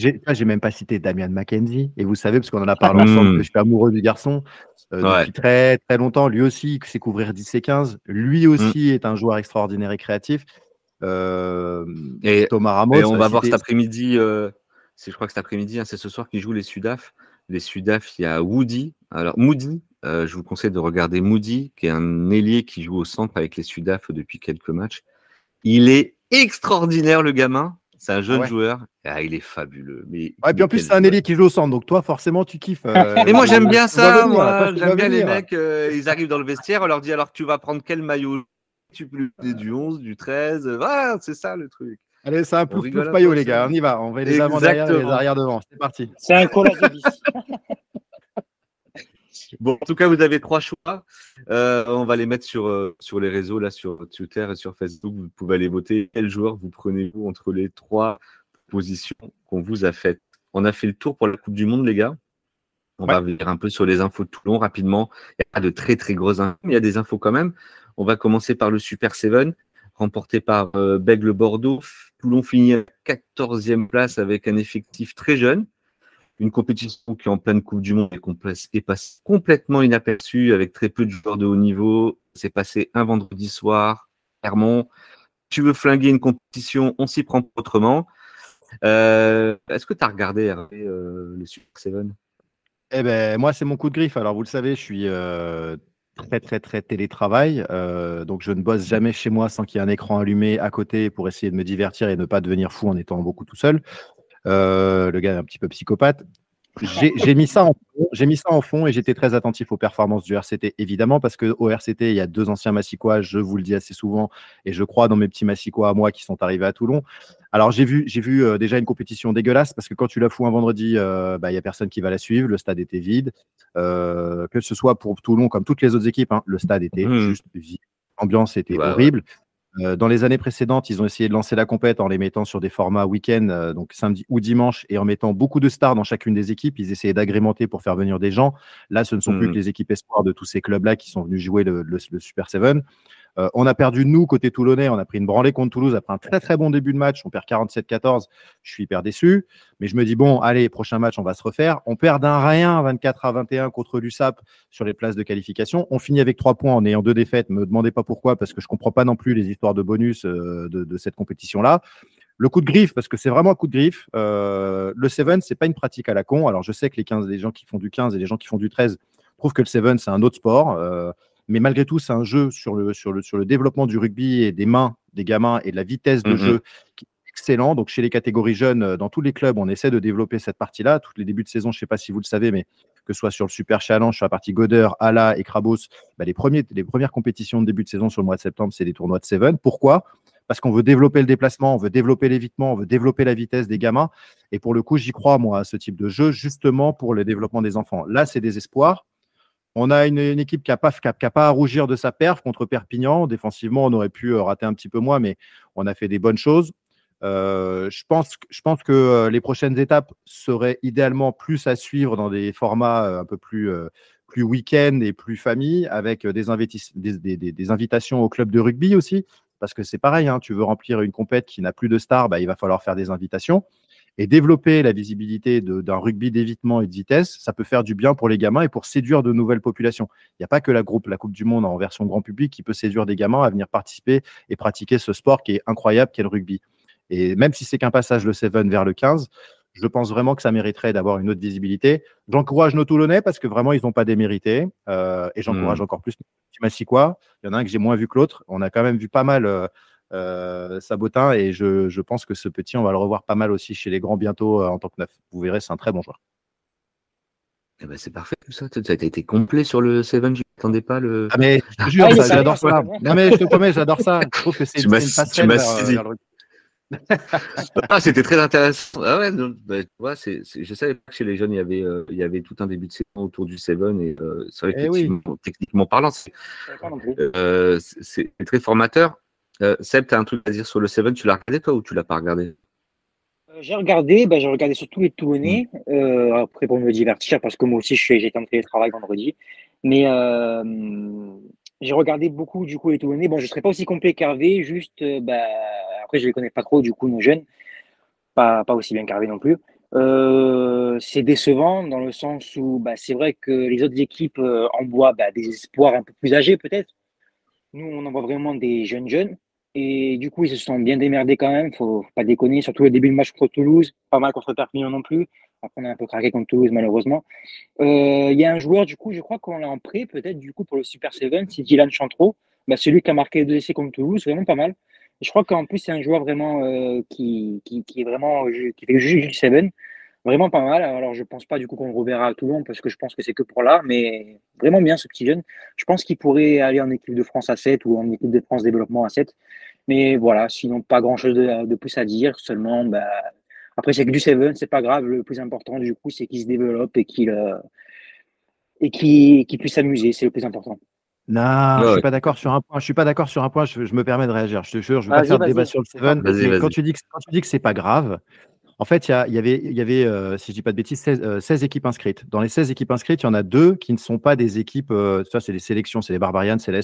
même pas cité Damien McKenzie. Et vous savez, parce qu'on en a parlé ensemble, que je suis amoureux du garçon euh, depuis très très longtemps. Lui aussi, il sait couvrir 10 et 15. Lui aussi mm. est un joueur extraordinaire et créatif. Euh, et Thomas Ramos. Et on va voir cet après-midi. Euh, je crois que cet après-midi, hein, c'est ce soir qu'il joue les Sudaf. Les Sudaf, il y a Woody. Alors, Moody, euh, je vous conseille de regarder Moody, qui est un ailier qui joue au centre avec les Sudaf depuis quelques matchs. Il est extraordinaire, le gamin. C'est un jeune joueur. Ah, il est fabuleux. Mais et puis en plus, c'est un ailier qui joue au centre. Donc toi, forcément, tu kiffes. Euh, mais moi, j'aime bien ça. J'aime bien les mecs. Euh, ils arrivent dans le vestiaire. On leur dit alors, tu vas prendre quel maillot? Tu peux du 11, du 13. Voilà, c'est ça le truc. Allez, c'est un plouf plouf maillot, les gars. On y va. On va les avant derrière et les arrière devant. C'est parti. C'est un collage. Bon, en tout cas, vous avez trois choix. Euh, on va les mettre sur, euh, sur les réseaux, là, sur Twitter et sur Facebook. Vous pouvez aller voter. Quel joueur vous prenez-vous entre les trois positions qu'on vous a faites On a fait le tour pour la Coupe du Monde, les gars. On va venir un peu sur les infos de Toulon rapidement. Il n'y a pas de très, très grosses infos, mais il y a des infos quand même. On va commencer par le Super 7, remporté par euh, Bègle Bordeaux. Toulon finit à 14e place avec un effectif très jeune une compétition qui est en pleine Coupe du Monde est, passée complètement inaperçue avec très peu de joueurs de haut niveau. C'est passé un vendredi soir, Clermont. Tu veux flinguer une compétition, on s'y prend autrement. Euh, est-ce que tu as regardé euh, le Super 7 Eh ben, moi, c'est mon coup de griffe. Alors, vous le savez, je suis euh, très, très, très télétravail. donc, je ne bosse jamais chez moi sans qu'il y ait un écran allumé à côté pour essayer de me divertir et ne pas devenir fou en étant beaucoup tout seul. Euh, le gars est un petit peu psychopathe. J'ai mis ça en fond, j'ai mis ça en fond et j'étais très attentif aux performances du RCT évidemment parce que au RCT il y a deux anciens massicois, je vous le dis assez souvent et je crois dans mes petits massicois à moi qui sont arrivés à Toulon. Alors j'ai vu j'ai vu euh, déjà une compétition dégueulasse parce que quand tu la fous un vendredi, euh, bah, il y a personne qui va la suivre, le stade était vide, que ce soit pour Toulon comme toutes les autres équipes, hein, le stade était mmh. juste vide, l'ambiance était horrible. Euh, dans les années précédentes, ils ont essayé de lancer la compète en les mettant sur des formats week-end, euh, donc samedi ou dimanche, et en mettant beaucoup de stars dans chacune des équipes. Ils essayaient d'agrémenter pour faire venir des gens. Là, ce ne sont plus mmh. que les équipes espoirs de tous ces clubs-là qui sont venus jouer le, le Super Seven. Euh, on a perdu, nous, côté toulonnais, on a pris une branlée contre Toulouse après un très très bon début de match. On perd 47-14. Je suis hyper déçu. Mais je me dis, bon, allez, prochain match, on va se refaire. On perd d'un rien 24 à 21 contre l'USAP sur les places de qualification. On finit avec trois points en ayant deux défaites. Me demandez pas pourquoi, parce que je comprends pas non plus les histoires de bonus euh, de, cette compétition-là. Le coup de griffe, parce que c'est vraiment un coup de griffe. Euh, le 7, c'est pas une pratique à la con. Alors, je sais que les 15, les gens qui font du 15 et les gens qui font du 13 trouvent que le 7, c'est un autre sport mais malgré tout, c'est un jeu sur le, sur, le, sur le développement du rugby et des mains des gamins et de la vitesse de mmh jeu qui est excellent. Donc, chez les catégories jeunes, euh, dans tous les clubs, on essaie de développer cette partie-là. Tous les débuts de saison, je ne sais pas si vous le savez, mais que ce soit sur le Super Challenge, sur la partie Goder, Ala et Krabos, bah, les, premiers, les premières compétitions de début de saison sur le mois de septembre, c'est des tournois de Seven. Pourquoi? Parce qu'on veut développer le déplacement, on veut développer l'évitement, on veut développer la vitesse des gamins. Et pour le coup, j'y crois, moi, à ce type de jeu, justement pour le développement des enfants. Là, c'est des espoirs. On a une, équipe qui n'a pas, pas à rougir de sa perf contre Perpignan. Défensivement, on aurait pu euh, rater un petit peu moins, mais on a fait des bonnes choses. Euh, je, pense, que euh, les prochaines étapes seraient idéalement plus à suivre dans des formats un peu plus, plus week-end et plus famille, avec des, des, invitations au club de rugby aussi. Parce que c'est pareil, hein, tu veux remplir une compète qui n'a plus de stars, bah, il va falloir faire des invitations et développer la visibilité d'un rugby d'évitement et de vitesse, ça peut faire du bien pour les gamins et pour séduire de nouvelles populations. Il n'y a pas que la, groupe, la Coupe du Monde en version grand public qui peut séduire des gamins à venir participer et pratiquer ce sport qui est incroyable, qui est le rugby. Et même si c'est qu'un passage le 7 vers le 15, je pense vraiment que ça mériterait d'avoir une autre visibilité. J'encourage nos Toulonnais parce que vraiment, ils n'ont pas démérité. Euh, et j'encourage mmh. encore plus Massicois. Il y en a un que j'ai moins vu que l'autre. On a quand même vu pas mal euh, Sabotin. Et je, pense que ce petit, on va le revoir pas mal aussi chez les grands bientôt euh, en tant que neuf. Vous verrez, c'est un très bon joueur. Eh ben, c'est parfait tout ça. Tu as été complet sur le 7 Attendez pas le. Ah, mais je te jure, j'adore ça. Non, mais je te promets, j'adore ça. Je trouve que c'est une vers, ah, c'était très intéressant. Ah ouais, bah, tu vois, c'est, je savais pas que chez les jeunes, il y avait, euh, il y avait tout un début de saison autour du Seven et euh, c'est vrai que eh techniquement parlant, euh, c'est, très formateur. Seb, tu as un truc à dire sur le Seven Tu l'as regardé toi ou tu l'as pas regardé? J'ai regardé, bah, j'ai regardé surtout les tournées, mmh. après pour me divertir, parce que moi aussi j'étais en télétravail vendredi. Mais j'ai regardé beaucoup du coup les tournées. Bon, je ne serais pas aussi complet qu'Hervé, juste, bah, après, je ne les connais pas trop, du coup, nos jeunes. Pas, pas aussi bien qu'Hervé non plus. Euh, c'est décevant dans le sens où bah, c'est vrai que les autres équipes euh, envoient bah, des espoirs un peu plus âgés peut-être. Nous, on envoie vraiment des jeunes jeunes. Et du coup, ils se sont bien démerdés quand même, faut, faut pas déconner, surtout le début de match contre Toulouse, pas mal contre Perpignan non plus. Après, on a un peu craqué contre Toulouse, malheureusement. Euh, il y a un joueur, du coup, je crois qu'on l'a en prêt, peut-être, du coup, pour le Super Seven, c'est Dylan Chantreau. Bah, celui qui a marqué deux essais contre Toulouse, vraiment pas mal. Je crois qu'en plus, c'est un joueur vraiment euh, qui, qui, qui, est vraiment qui fait juste du Seven. Vraiment pas mal. Alors, je pense pas du coup qu'on le reverra à Toulon parce que je pense que c'est que pour là, mais vraiment bien ce petit jeune. Je pense qu'il pourrait aller en équipe de France à 7 ou en équipe de France développement à 7. Mais voilà, sinon pas grand chose de, de plus à dire. Seulement, bah, après, c'est que du Seven, c'est pas grave. Le plus important du coup, c'est qu'il se développe et qu'il euh, et qu'il puisse s'amuser. C'est le plus important. Non, je suis pas d'accord sur un point. Je suis pas d'accord sur un point. Je, me permets de réagir. Je te jure, je vais pas faire de débat sur le Seven. Quand tu dis que quand tu dis que c'est pas grave, en fait, il y, avait, il y avait euh, si je dis pas de bêtises, 16, euh, équipes inscrites. Dans les 16 équipes inscrites, il y en a deux qui ne sont pas des équipes. Euh, ça, c'est des sélections, c'est les Barbarians, c'est les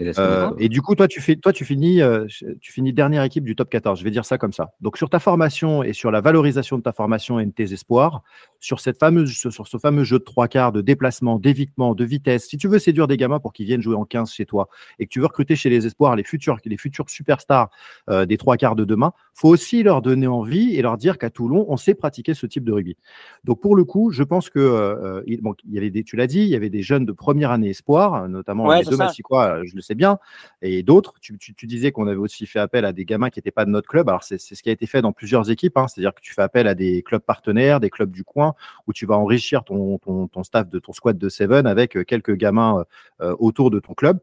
euh, et, du coup, toi, tu, fais, toi tu, finis, euh, tu finis dernière équipe du top 14. Je vais dire ça comme ça. Donc, sur ta formation et sur la valorisation de ta formation et de tes espoirs, sur, cette fameuse, sur ce fameux jeu de trois quarts, de déplacement, d'évitement, de vitesse, si tu veux séduire des gamins pour qu'ils viennent jouer en 15 chez toi et que tu veux recruter chez les espoirs les futurs, les futurs superstars euh, des trois quarts de demain, faut aussi leur donner envie et leur dire qu'à Toulon, on sait pratiquer ce type de rugby. Donc, pour le coup, je pense que, il, y avait des, tu l'as dit, il y avait des jeunes de première année espoir, notamment les deux Massicois, je le c'est bien. Et d'autres, tu, disais qu'on avait aussi fait appel à des gamins qui n'étaient pas de notre club. Alors, c'est ce qui a été fait dans plusieurs équipes. Hein. C'est-à-dire que tu fais appel à des clubs partenaires, des clubs du coin, où tu vas enrichir ton, staff de ton squad de Seven avec euh, quelques gamins euh, autour de ton club.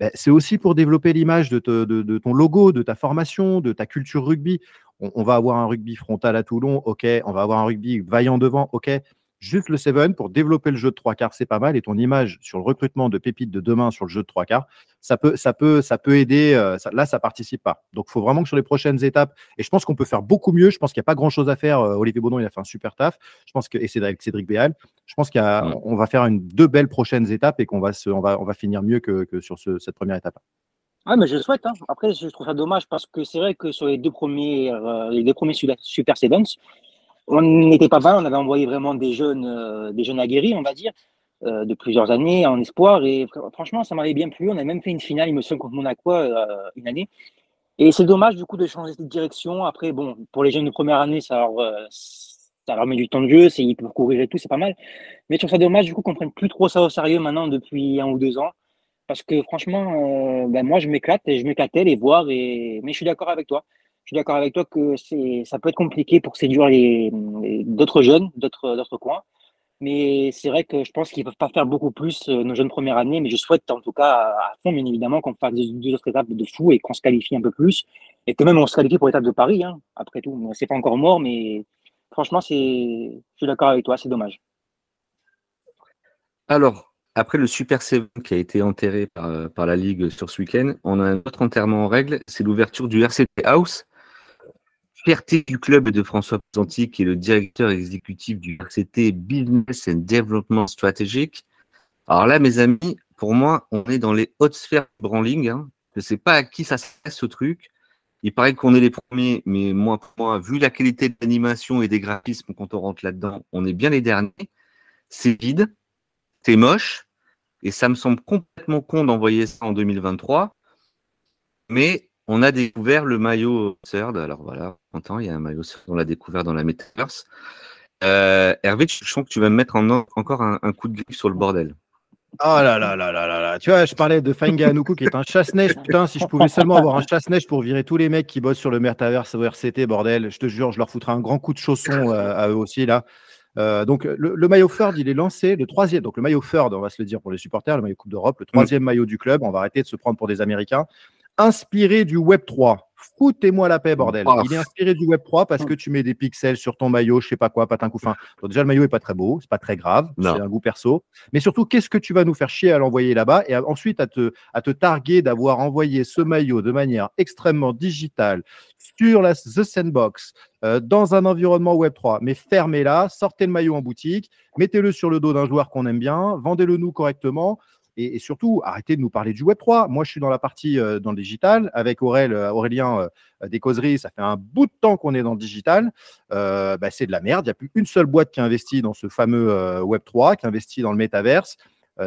Ben, c'est aussi pour développer l'image de, de, ton logo, de ta formation, de ta culture rugby. On, on, va avoir un rugby frontal à Toulon, ok. On va avoir un rugby vaillant devant, ok. Juste le Seven pour développer le jeu de trois quarts, c'est pas mal. Et ton image sur le recrutement de pépites de demain sur le jeu de trois quarts, ça peut, ça peut, ça peut aider. Euh, là, ça participe pas. Donc, il faut vraiment que sur les prochaines étapes, et je pense qu'on peut faire beaucoup mieux. Je pense qu'il n'y a pas grand chose à faire. Euh, Olivier Baudon, il a fait un super taf. Je pense que, et Cédric, Cédric Béal, je pense qu'on va faire une, deux belles prochaines étapes et qu'on va, se, on va, on va finir mieux que, que sur cette première étape. Ah, mais je le souhaite. Hein. Après, je trouve ça dommage parce que c'est vrai que sur les deux premiers, euh, les deux premiers Super Sevens, on n'était pas mal, on avait envoyé vraiment des jeunes, euh, des jeunes aguerris, on va dire, euh, de plusieurs années en espoir. Et franchement, ça m'avait bien plu. On a même fait une finale, il me semble, contre Monaco euh, une année. Et c'est dommage du coup de changer de direction. Après, bon, pour les jeunes de première année, ça leur, ça leur met du temps de jeu, ils peuvent courir et tout, c'est pas mal. Mais je trouve ça dommage du coup qu'on prenne plus trop ça au sérieux maintenant depuis un ou deux ans. Parce que franchement, ben, moi je m'éclate et je m'éclatais les voir. Et... Mais je suis d'accord avec toi je suis d'accord avec toi que ça peut être compliqué pour séduire les, d'autres jeunes, d'autres, coins. Mais c'est vrai que je pense qu'ils ne peuvent pas faire beaucoup plus euh, nos jeunes premières années. Mais je souhaite en tout cas à fond, bien évidemment, qu'on fasse deux, autres étapes de fou et qu'on se qualifie un peu plus. Et que même on se qualifie pour l'étape de Paris, hein, après tout. C'est pas encore mort, mais franchement, je suis d'accord avec toi, c'est dommage. Alors, après le Super 7 qui a été enterré par, par, la Ligue sur ce week-end, on a un autre enterrement en règle, c'est l'ouverture du RCT House fierté du club de François Pesanti, qui est le directeur exécutif du RCT Business and Development Strategic. Alors là, mes amis, pour moi, on est dans les hautes sphères de branding. Hein. Je ne sais pas à qui ça s'adresse ce truc. Il paraît qu'on est les premiers, mais moi, pour moi, vu la qualité de l'animation et des graphismes quand on rentre là-dedans, on est bien les derniers. C'est vide, c'est moche, et ça me semble complètement con d'envoyer ça en 2023. Mais on a découvert le maillot Third. Alors voilà, on il y a un maillot on l'a découvert dans la Metaverse. Euh, Hervé, je sens que tu vas me mettre encore un, coup de griffe sur le bordel. Oh là là là là là là. Tu vois, je parlais de Fainga Anuku qui est un chasse-neige. Putain, si je pouvais seulement avoir un chasse-neige pour virer tous les mecs qui bossent sur le Metaverse au RCT, bordel, je te jure, je leur foutrais un grand coup de chausson euh, à eux aussi là. donc le, maillot third, il est lancé, le troisième, donc le maillot third, on va se le dire pour les supporters, le maillot Coupe d'Europe, le troisième maillot du club, on va arrêter de se prendre pour des Américains, inspiré du Web 3. Foutez-moi la paix, bordel. Oh. Il est inspiré du Web 3 parce que tu mets des pixels sur ton maillot, je sais pas quoi, patin couffin. Donc déjà, le maillot est pas très beau, c'est pas très grave, c'est un goût perso. Mais surtout, qu'est-ce que tu vas nous faire chier à l'envoyer là-bas et ensuite à te, à te targuer d'avoir envoyé ce maillot de manière extrêmement digitale sur la The Sandbox, euh, dans un environnement Web 3. Mais fermez-la, sortez le maillot en boutique, mettez-le sur le dos d'un joueur qu'on aime bien, vendez-le nous correctement. Et, surtout, arrêtez de nous parler du Web 3. Moi, je suis dans la partie euh, dans le digital avec euh, Aurélien euh, des causeries. Ça fait un bout de temps qu'on est dans le digital. Bah, c'est de la merde. Il n'y a plus une seule boîte qui investit dans ce fameux Web 3, qui investit dans le métaverse.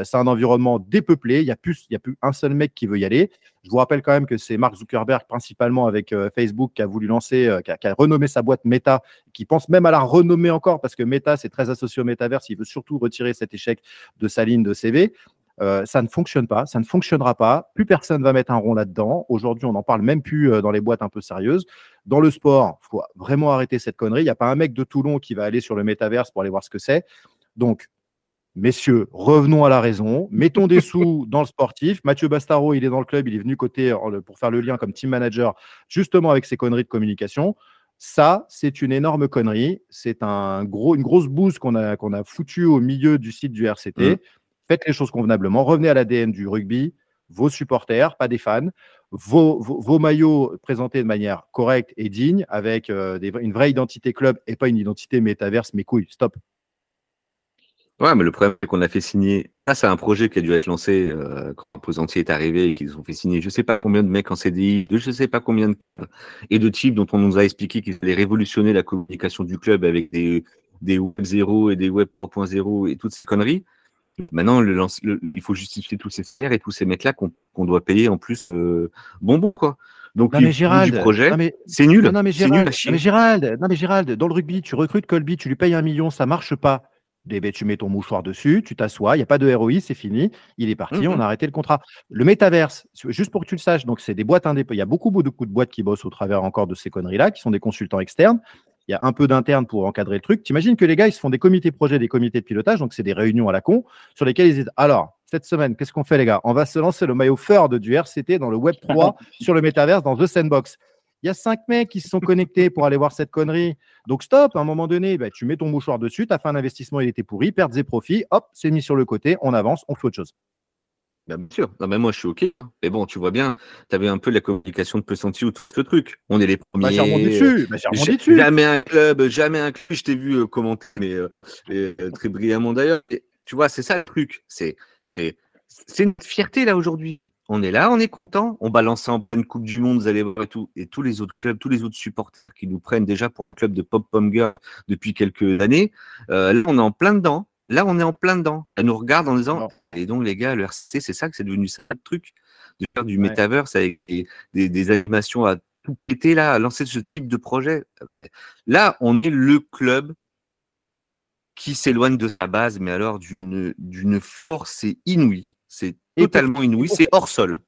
c'est un environnement dépeuplé. Il n'y a, plus, a plus un seul mec qui veut y aller. Je vous rappelle quand même que c'est Mark Zuckerberg, principalement avec Facebook, qui a voulu lancer, qui a, qui, a, renommé sa boîte Meta, qui pense même à la renommer encore parce que Meta, c'est très associé au métaverse. Il veut surtout retirer cet échec de sa ligne de CV. Euh, ça ne fonctionne pas, ça ne fonctionnera pas. Plus personne va mettre un rond là-dedans. Aujourd'hui, on n'en parle même plus euh, dans les boîtes un peu sérieuses. Dans le sport, il faut vraiment arrêter cette connerie. Il n'y a pas un mec de Toulon qui va aller sur le métaverse pour aller voir ce que c'est. Donc, messieurs, revenons à la raison. Mettons des sous dans le sportif. Mathieu Bastaro, il est dans le club, il est venu côté pour faire le lien comme team manager, justement avec ces conneries de communication. Ça, c'est une énorme connerie. C'est un gros, une grosse bouse qu'on a, qu'on a foutue au milieu du site du RCT. Mmh faites les choses convenablement, revenez à l'ADN du rugby, vos supporters, pas des fans, vos, maillots présentés de manière correcte et digne, avec euh, une vraie identité club et pas une identité métaverse, mais couilles, stop. Ouais, mais le problème, qu'on a fait signer. Ça, c'est un projet qui a dû être lancé euh, quand Posantier est arrivé et qu'ils ont fait signer je ne sais pas combien de mecs en CDI, de je ne sais pas combien de. et de types dont on nous a expliqué qu'ils allaient révolutionner la communication du club avec des, des Web 0 et des Web 3.0 et toutes ces conneries. Maintenant, le, il faut justifier tous ces salaires et tous ces mecs-là qu'on doit payer en plus euh, bonbon, quoi. Donc, non, mais Gérald, du projet, c'est nul. Non, mais Gérald, mais Gérald, non, mais Gérald, dans le rugby, tu recrutes Colby, tu lui payes un million, ça marche pas. Eh ben, tu mets ton mouchoir dessus, tu t'assois, il n'y a pas de ROI, c'est fini, il est parti, on a arrêté le contrat. Le métaverse, juste pour que tu le saches, donc c'est des boîtes indépendantes. Il y a beaucoup, beaucoup de boîtes qui bossent au travers encore de ces conneries-là, qui sont des consultants externes il y a un peu d'interne pour encadrer le truc. T'imagines que les gars, ils se font des comités projets, des comités de pilotage, donc c'est des réunions à la con, sur lesquelles ils disent alors, cette semaine, qu'est-ce qu'on fait, les gars? On va se lancer le maillot third du RCT dans le Web 3 sur le métaverse dans The Sandbox. Il y a cinq mecs qui se sont connectés pour aller voir cette connerie. Donc stop, à un moment donné, bah, tu mets ton mouchoir dessus, tu as fait un investissement, il était pourri, pertes et profits, hop, c'est mis sur le côté, on avance, on fait autre chose. Bien sûr. Non, mais moi, je suis OK. Hein. Mais bon, tu vois bien, tu avais un peu la communication de Pessanti ou tout ce truc. On est les bah, premiers. Bah, dessus. Bah, dessus. Jamais un club, jamais un club. Je t'ai vu euh, commenter, mais euh, euh, très brillamment d'ailleurs. Tu vois, c'est ça le truc. C'est une fierté là aujourd'hui. On est là, on est content. On balance en une Coupe du Monde, vous allez voir et tout. Et tous les autres clubs, tous les autres supporters qui nous prennent déjà pour le club de Pop Pom Girl depuis quelques années, là, on est en plein dedans. Là, on est en plein dedans. Elle nous regarde en disant Et donc, les gars, le RCT, c'est ça que c'est devenu ça le truc De faire du metaverse avec des, animations à tout péter là, à lancer ce type de projet. Là, on est le club qui s'éloigne de sa base, mais alors d'une force inouïe. C'est totalement inouï, c'est hors sol.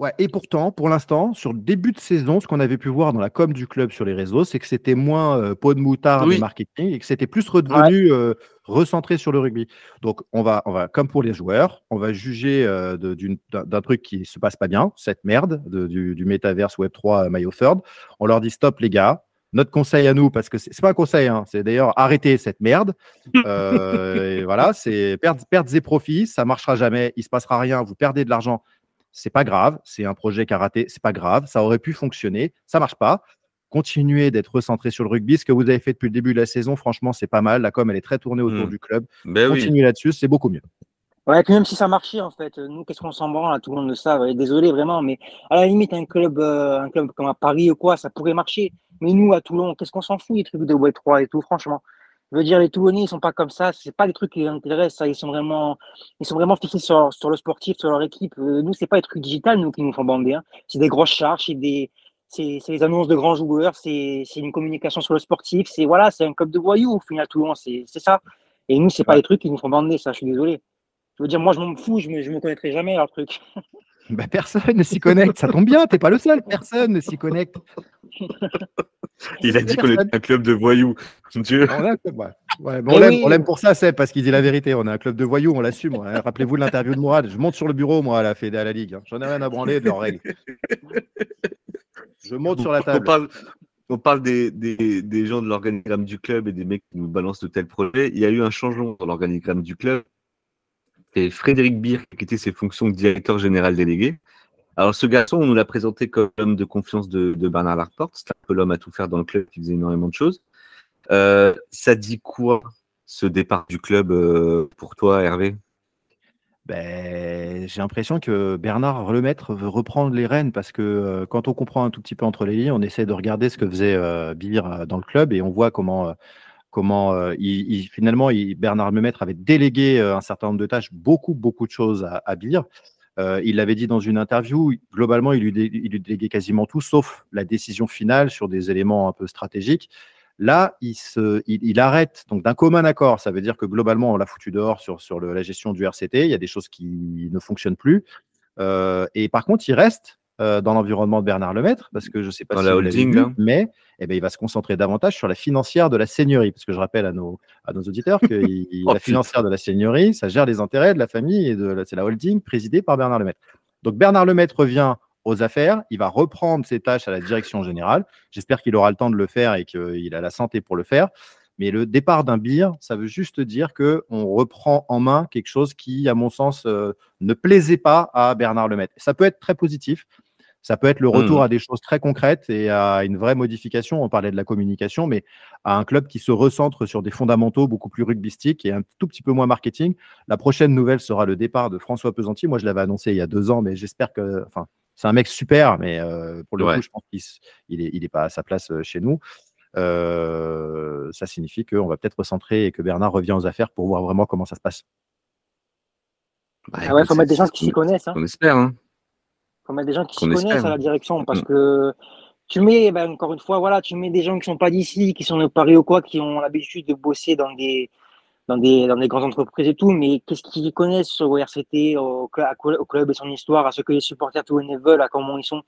Ouais, et pourtant, pour l'instant, sur le début de saison, ce qu'on avait pu voir dans la com du club sur les réseaux, c'est que c'était moins euh, pot de moutarde et marketing et que c'était plus redevenu euh, recentré sur le rugby. Donc, on va, on va, comme pour les joueurs, on va juger euh, d'un truc qui se passe pas bien, cette merde du, du Metaverse Web3 Maillot Third. On leur dit stop, les gars. Notre conseil à nous, parce que c'est pas un conseil, hein, c'est d'ailleurs arrêter cette merde. et voilà, c'est perdre, perdre et profits, ça marchera jamais, il se passera rien, vous perdez de l'argent c'est pas grave, c'est un projet qui a raté, c'est pas grave, ça aurait pu fonctionner, ça marche pas. Continuez d'être recentré sur le rugby. Ce que vous avez fait depuis le début de la saison, franchement, c'est pas mal. La com, elle est très tournée autour mmh. du club. Ben Continuez là-dessus, c'est beaucoup mieux. Ouais, puis même si ça marchait, en fait, nous, qu'est-ce qu'on s'en branle, tout le monde le sait. Désolé, vraiment, mais à la limite, un club, euh, un club comme à Paris ou quoi, ça pourrait marcher. Mais nous, à Toulon, qu'est-ce qu'on s'en fout des trucs de Web 3 et tout, franchement. Je veux dire, les Toulonnais, ils sont pas comme ça. C'est pas des trucs qui les intéressent. Ça. Ils sont vraiment, ils sont vraiment fixés sur, sur le sportif, sur leur équipe. Euh, nous, c'est pas des trucs digital, nous, qui nous font bander. Hein. C'est des grosses charges, c'est des, c'est, des annonces de grands joueurs, c'est, c'est une communication sur le sportif. C'est voilà, c'est un club de voyous au final, Toulon. C'est, c'est ça. Et nous, c'est pas des trucs qui nous font bander. Ça, je suis désolé. Je veux dire, moi, je m'en fous. Je me, je me connaîtrai jamais leur truc. Bah, personne ne s'y connecte, ça tombe bien, t'es pas le seul, personne ne s'y connecte. Il a dit qu'on était un club de voyous. Dieu. Ouais, on l'aime pour ça, c'est parce qu'il dit la vérité. On est un club de voyous, on l'assume. Rappelez-vous de l'interview de Mourad. Je monte sur le bureau, moi, à la Fédé à la Ligue. Hein. J'en ai rien à branler de leurs règles. Je monte sur la table. On parle, des, des, gens de l'organigramme du club et des mecs qui nous balancent de tels projets. Il y a eu un changement dans l'organigramme du club. C'est Frédéric Beer qui quitté ses fonctions de directeur général délégué. Alors, ce garçon, on nous l'a présenté comme l'homme de confiance de, Bernard Laporte. C'est un peu l'homme à tout faire dans le club qui faisait énormément de choses. Euh, ça dit quoi, ce départ du club euh, pour toi, Hervé? Ben, j'ai l'impression que Bernard Lemaître veut reprendre les rênes parce que euh, quand on comprend un tout petit peu entre les lignes, on essaie de regarder ce que faisait euh, dans le club et on voit comment, comment il, finalement Bernard Lemaître avait délégué un certain nombre de tâches, beaucoup, beaucoup de choses à, à il l'avait dit dans une interview, globalement, il lui, déléguait quasiment tout, sauf la décision finale sur des éléments un peu stratégiques. Là, il, arrête donc d'un commun accord. Ça veut dire que globalement, on l'a foutu dehors sur, la gestion du RCT. Il y a des choses qui ne fonctionnent plus. Euh, et par contre, il reste euh, dans l'environnement de Bernard Lemaître, parce que je ne sais pas si la holding, vu, mais eh ben, il va se concentrer davantage sur la financière de la seigneurie. Parce que je rappelle à nos, à nos auditeurs que oh, la financière de la seigneurie, ça gère les intérêts de la famille et de c'est la holding présidée par Bernard Lemaître. Donc Bernard Lemaître revient aux affaires. Il va reprendre ses tâches à la direction générale. J'espère qu'il aura le temps de le faire et qu'il a la santé pour le faire. Mais le départ d'un bir, ça veut juste dire qu'on reprend en main quelque chose qui, à mon sens, euh, ne plaisait pas à Bernard Lemaitre. Ça peut être très positif. Ça peut être le retour mmh. à des choses très concrètes et à une vraie modification. On parlait de la communication, mais à un club qui se recentre sur des fondamentaux beaucoup plus rugbystiques et un tout petit peu moins marketing. La prochaine nouvelle sera le départ de François Pesanti. Moi, je l'avais annoncé il y a deux ans, mais j'espère que, enfin, c'est un mec super, mais euh, pour le coup, je pense qu'il n'est est pas à sa place euh, chez nous. Euh, ça signifie qu'on va peut-être recentrer et que Bernard revient aux affaires pour voir vraiment comment ça se passe. Bah, ah ouais, faut mettre des gens qui s'y connaissent. Hein. On espère. Hein. Faut mettre des gens qui s'y connaissent à la direction parce mm. que tu mets, ben, encore une fois, voilà, tu mets des gens qui sont pas d'ici, qui sont de Paris ou quoi, qui ont l'habitude de bosser dans des dans des, dans des grandes entreprises et tout, mais qu'est-ce qu'ils connaissent au RCT, au, au, club et son histoire, à ce que les supporters tout veulent, à comment ils sont?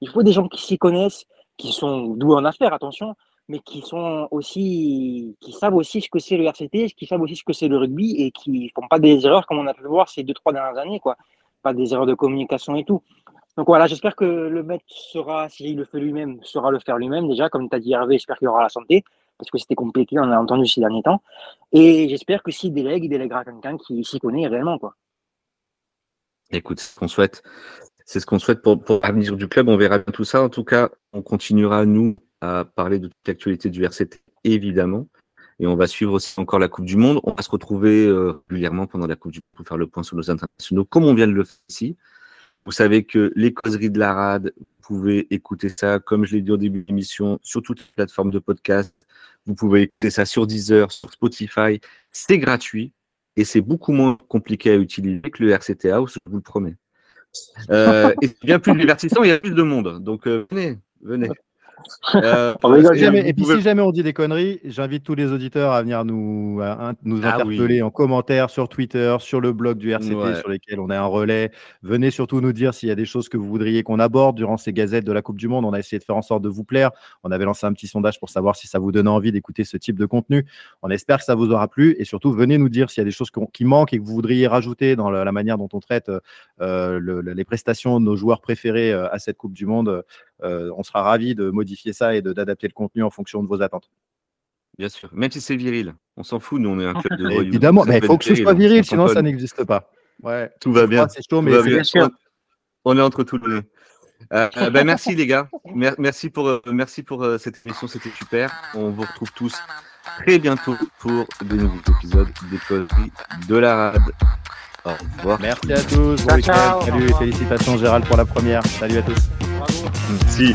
Il faut des gens qui s'y connaissent, qui sont doués en affaires, attention, mais qui sont aussi, qui savent aussi ce que c'est le RCT, qui savent aussi ce que c'est le rugby et qui font pas des erreurs comme on a pu le voir ces deux, trois dernières années, quoi. Pas des erreurs de communication et tout. Donc voilà, j'espère que le maître sera, s'il le fait lui-même, sera le faire lui-même déjà, comme tu as dit Hervé, j'espère qu'il aura la santé parce que c'était compliqué, on a entendu ces derniers temps. Et j'espère que s'il délègue, il délèguera quelqu'un qui s'y connaît réellement. Quoi. Écoute, c'est ce qu'on souhaite. C'est ce qu'on souhaite pour, pour l'avenir du club. On verra bien tout ça. En tout cas, on continuera, nous, à parler de toute l'actualité du RCT, évidemment. Et on va suivre aussi encore la Coupe du Monde. On va se retrouver euh, régulièrement pendant la Coupe du Monde pour faire le point sur nos internationaux, comme on vient de le faire ici. Vous savez que les causeries de la rade, vous pouvez écouter ça, comme je l'ai dit au début de l'émission, sur toutes les plateformes de podcast, vous pouvez écouter ça sur Deezer, sur Spotify. C'est gratuit et c'est beaucoup moins compliqué à utiliser que le RCT je vous le promets. Euh, et bien plus divertissant, il y a plus de monde. Donc euh, venez, venez. Euh, et puis si jamais on dit des conneries, j'invite tous les auditeurs à venir nous, nous ah interpeller en commentaire sur Twitter, sur le blog du RCT sur lesquels on a un relais. Venez surtout nous dire s'il y a des choses que vous voudriez qu'on aborde durant ces gazettes de la Coupe du Monde. On a essayé de faire en sorte de vous plaire. On avait lancé un petit sondage pour savoir si ça vous donnait envie d'écouter ce type de contenu. On espère que ça vous aura plu et surtout venez nous dire s'il y a des choses qui manquent et que vous voudriez rajouter dans la, manière dont on traite euh, les prestations de nos joueurs préférés euh, à cette Coupe du Monde. Euh, on sera ravi de modifier ça et d'adapter le contenu en fonction de vos attentes. Bien sûr, même si c'est viril, on s'en fout, nous on est un club de. Évidemment, mais il faut que ce soit viril, sinon ça n'existe pas. Ouais, tout va bien. C'est chaud, mais bien sûr. On est entre tous les deux. Euh, euh, ben, merci les gars, merci pour, merci pour cette émission, c'était super. On vous retrouve tous très bientôt pour de nouveaux épisodes des de la rade. Au revoir. Merci à tous. Bon Salut et félicitations Gérald pour la première. Salut à tous. Bravo. Merci.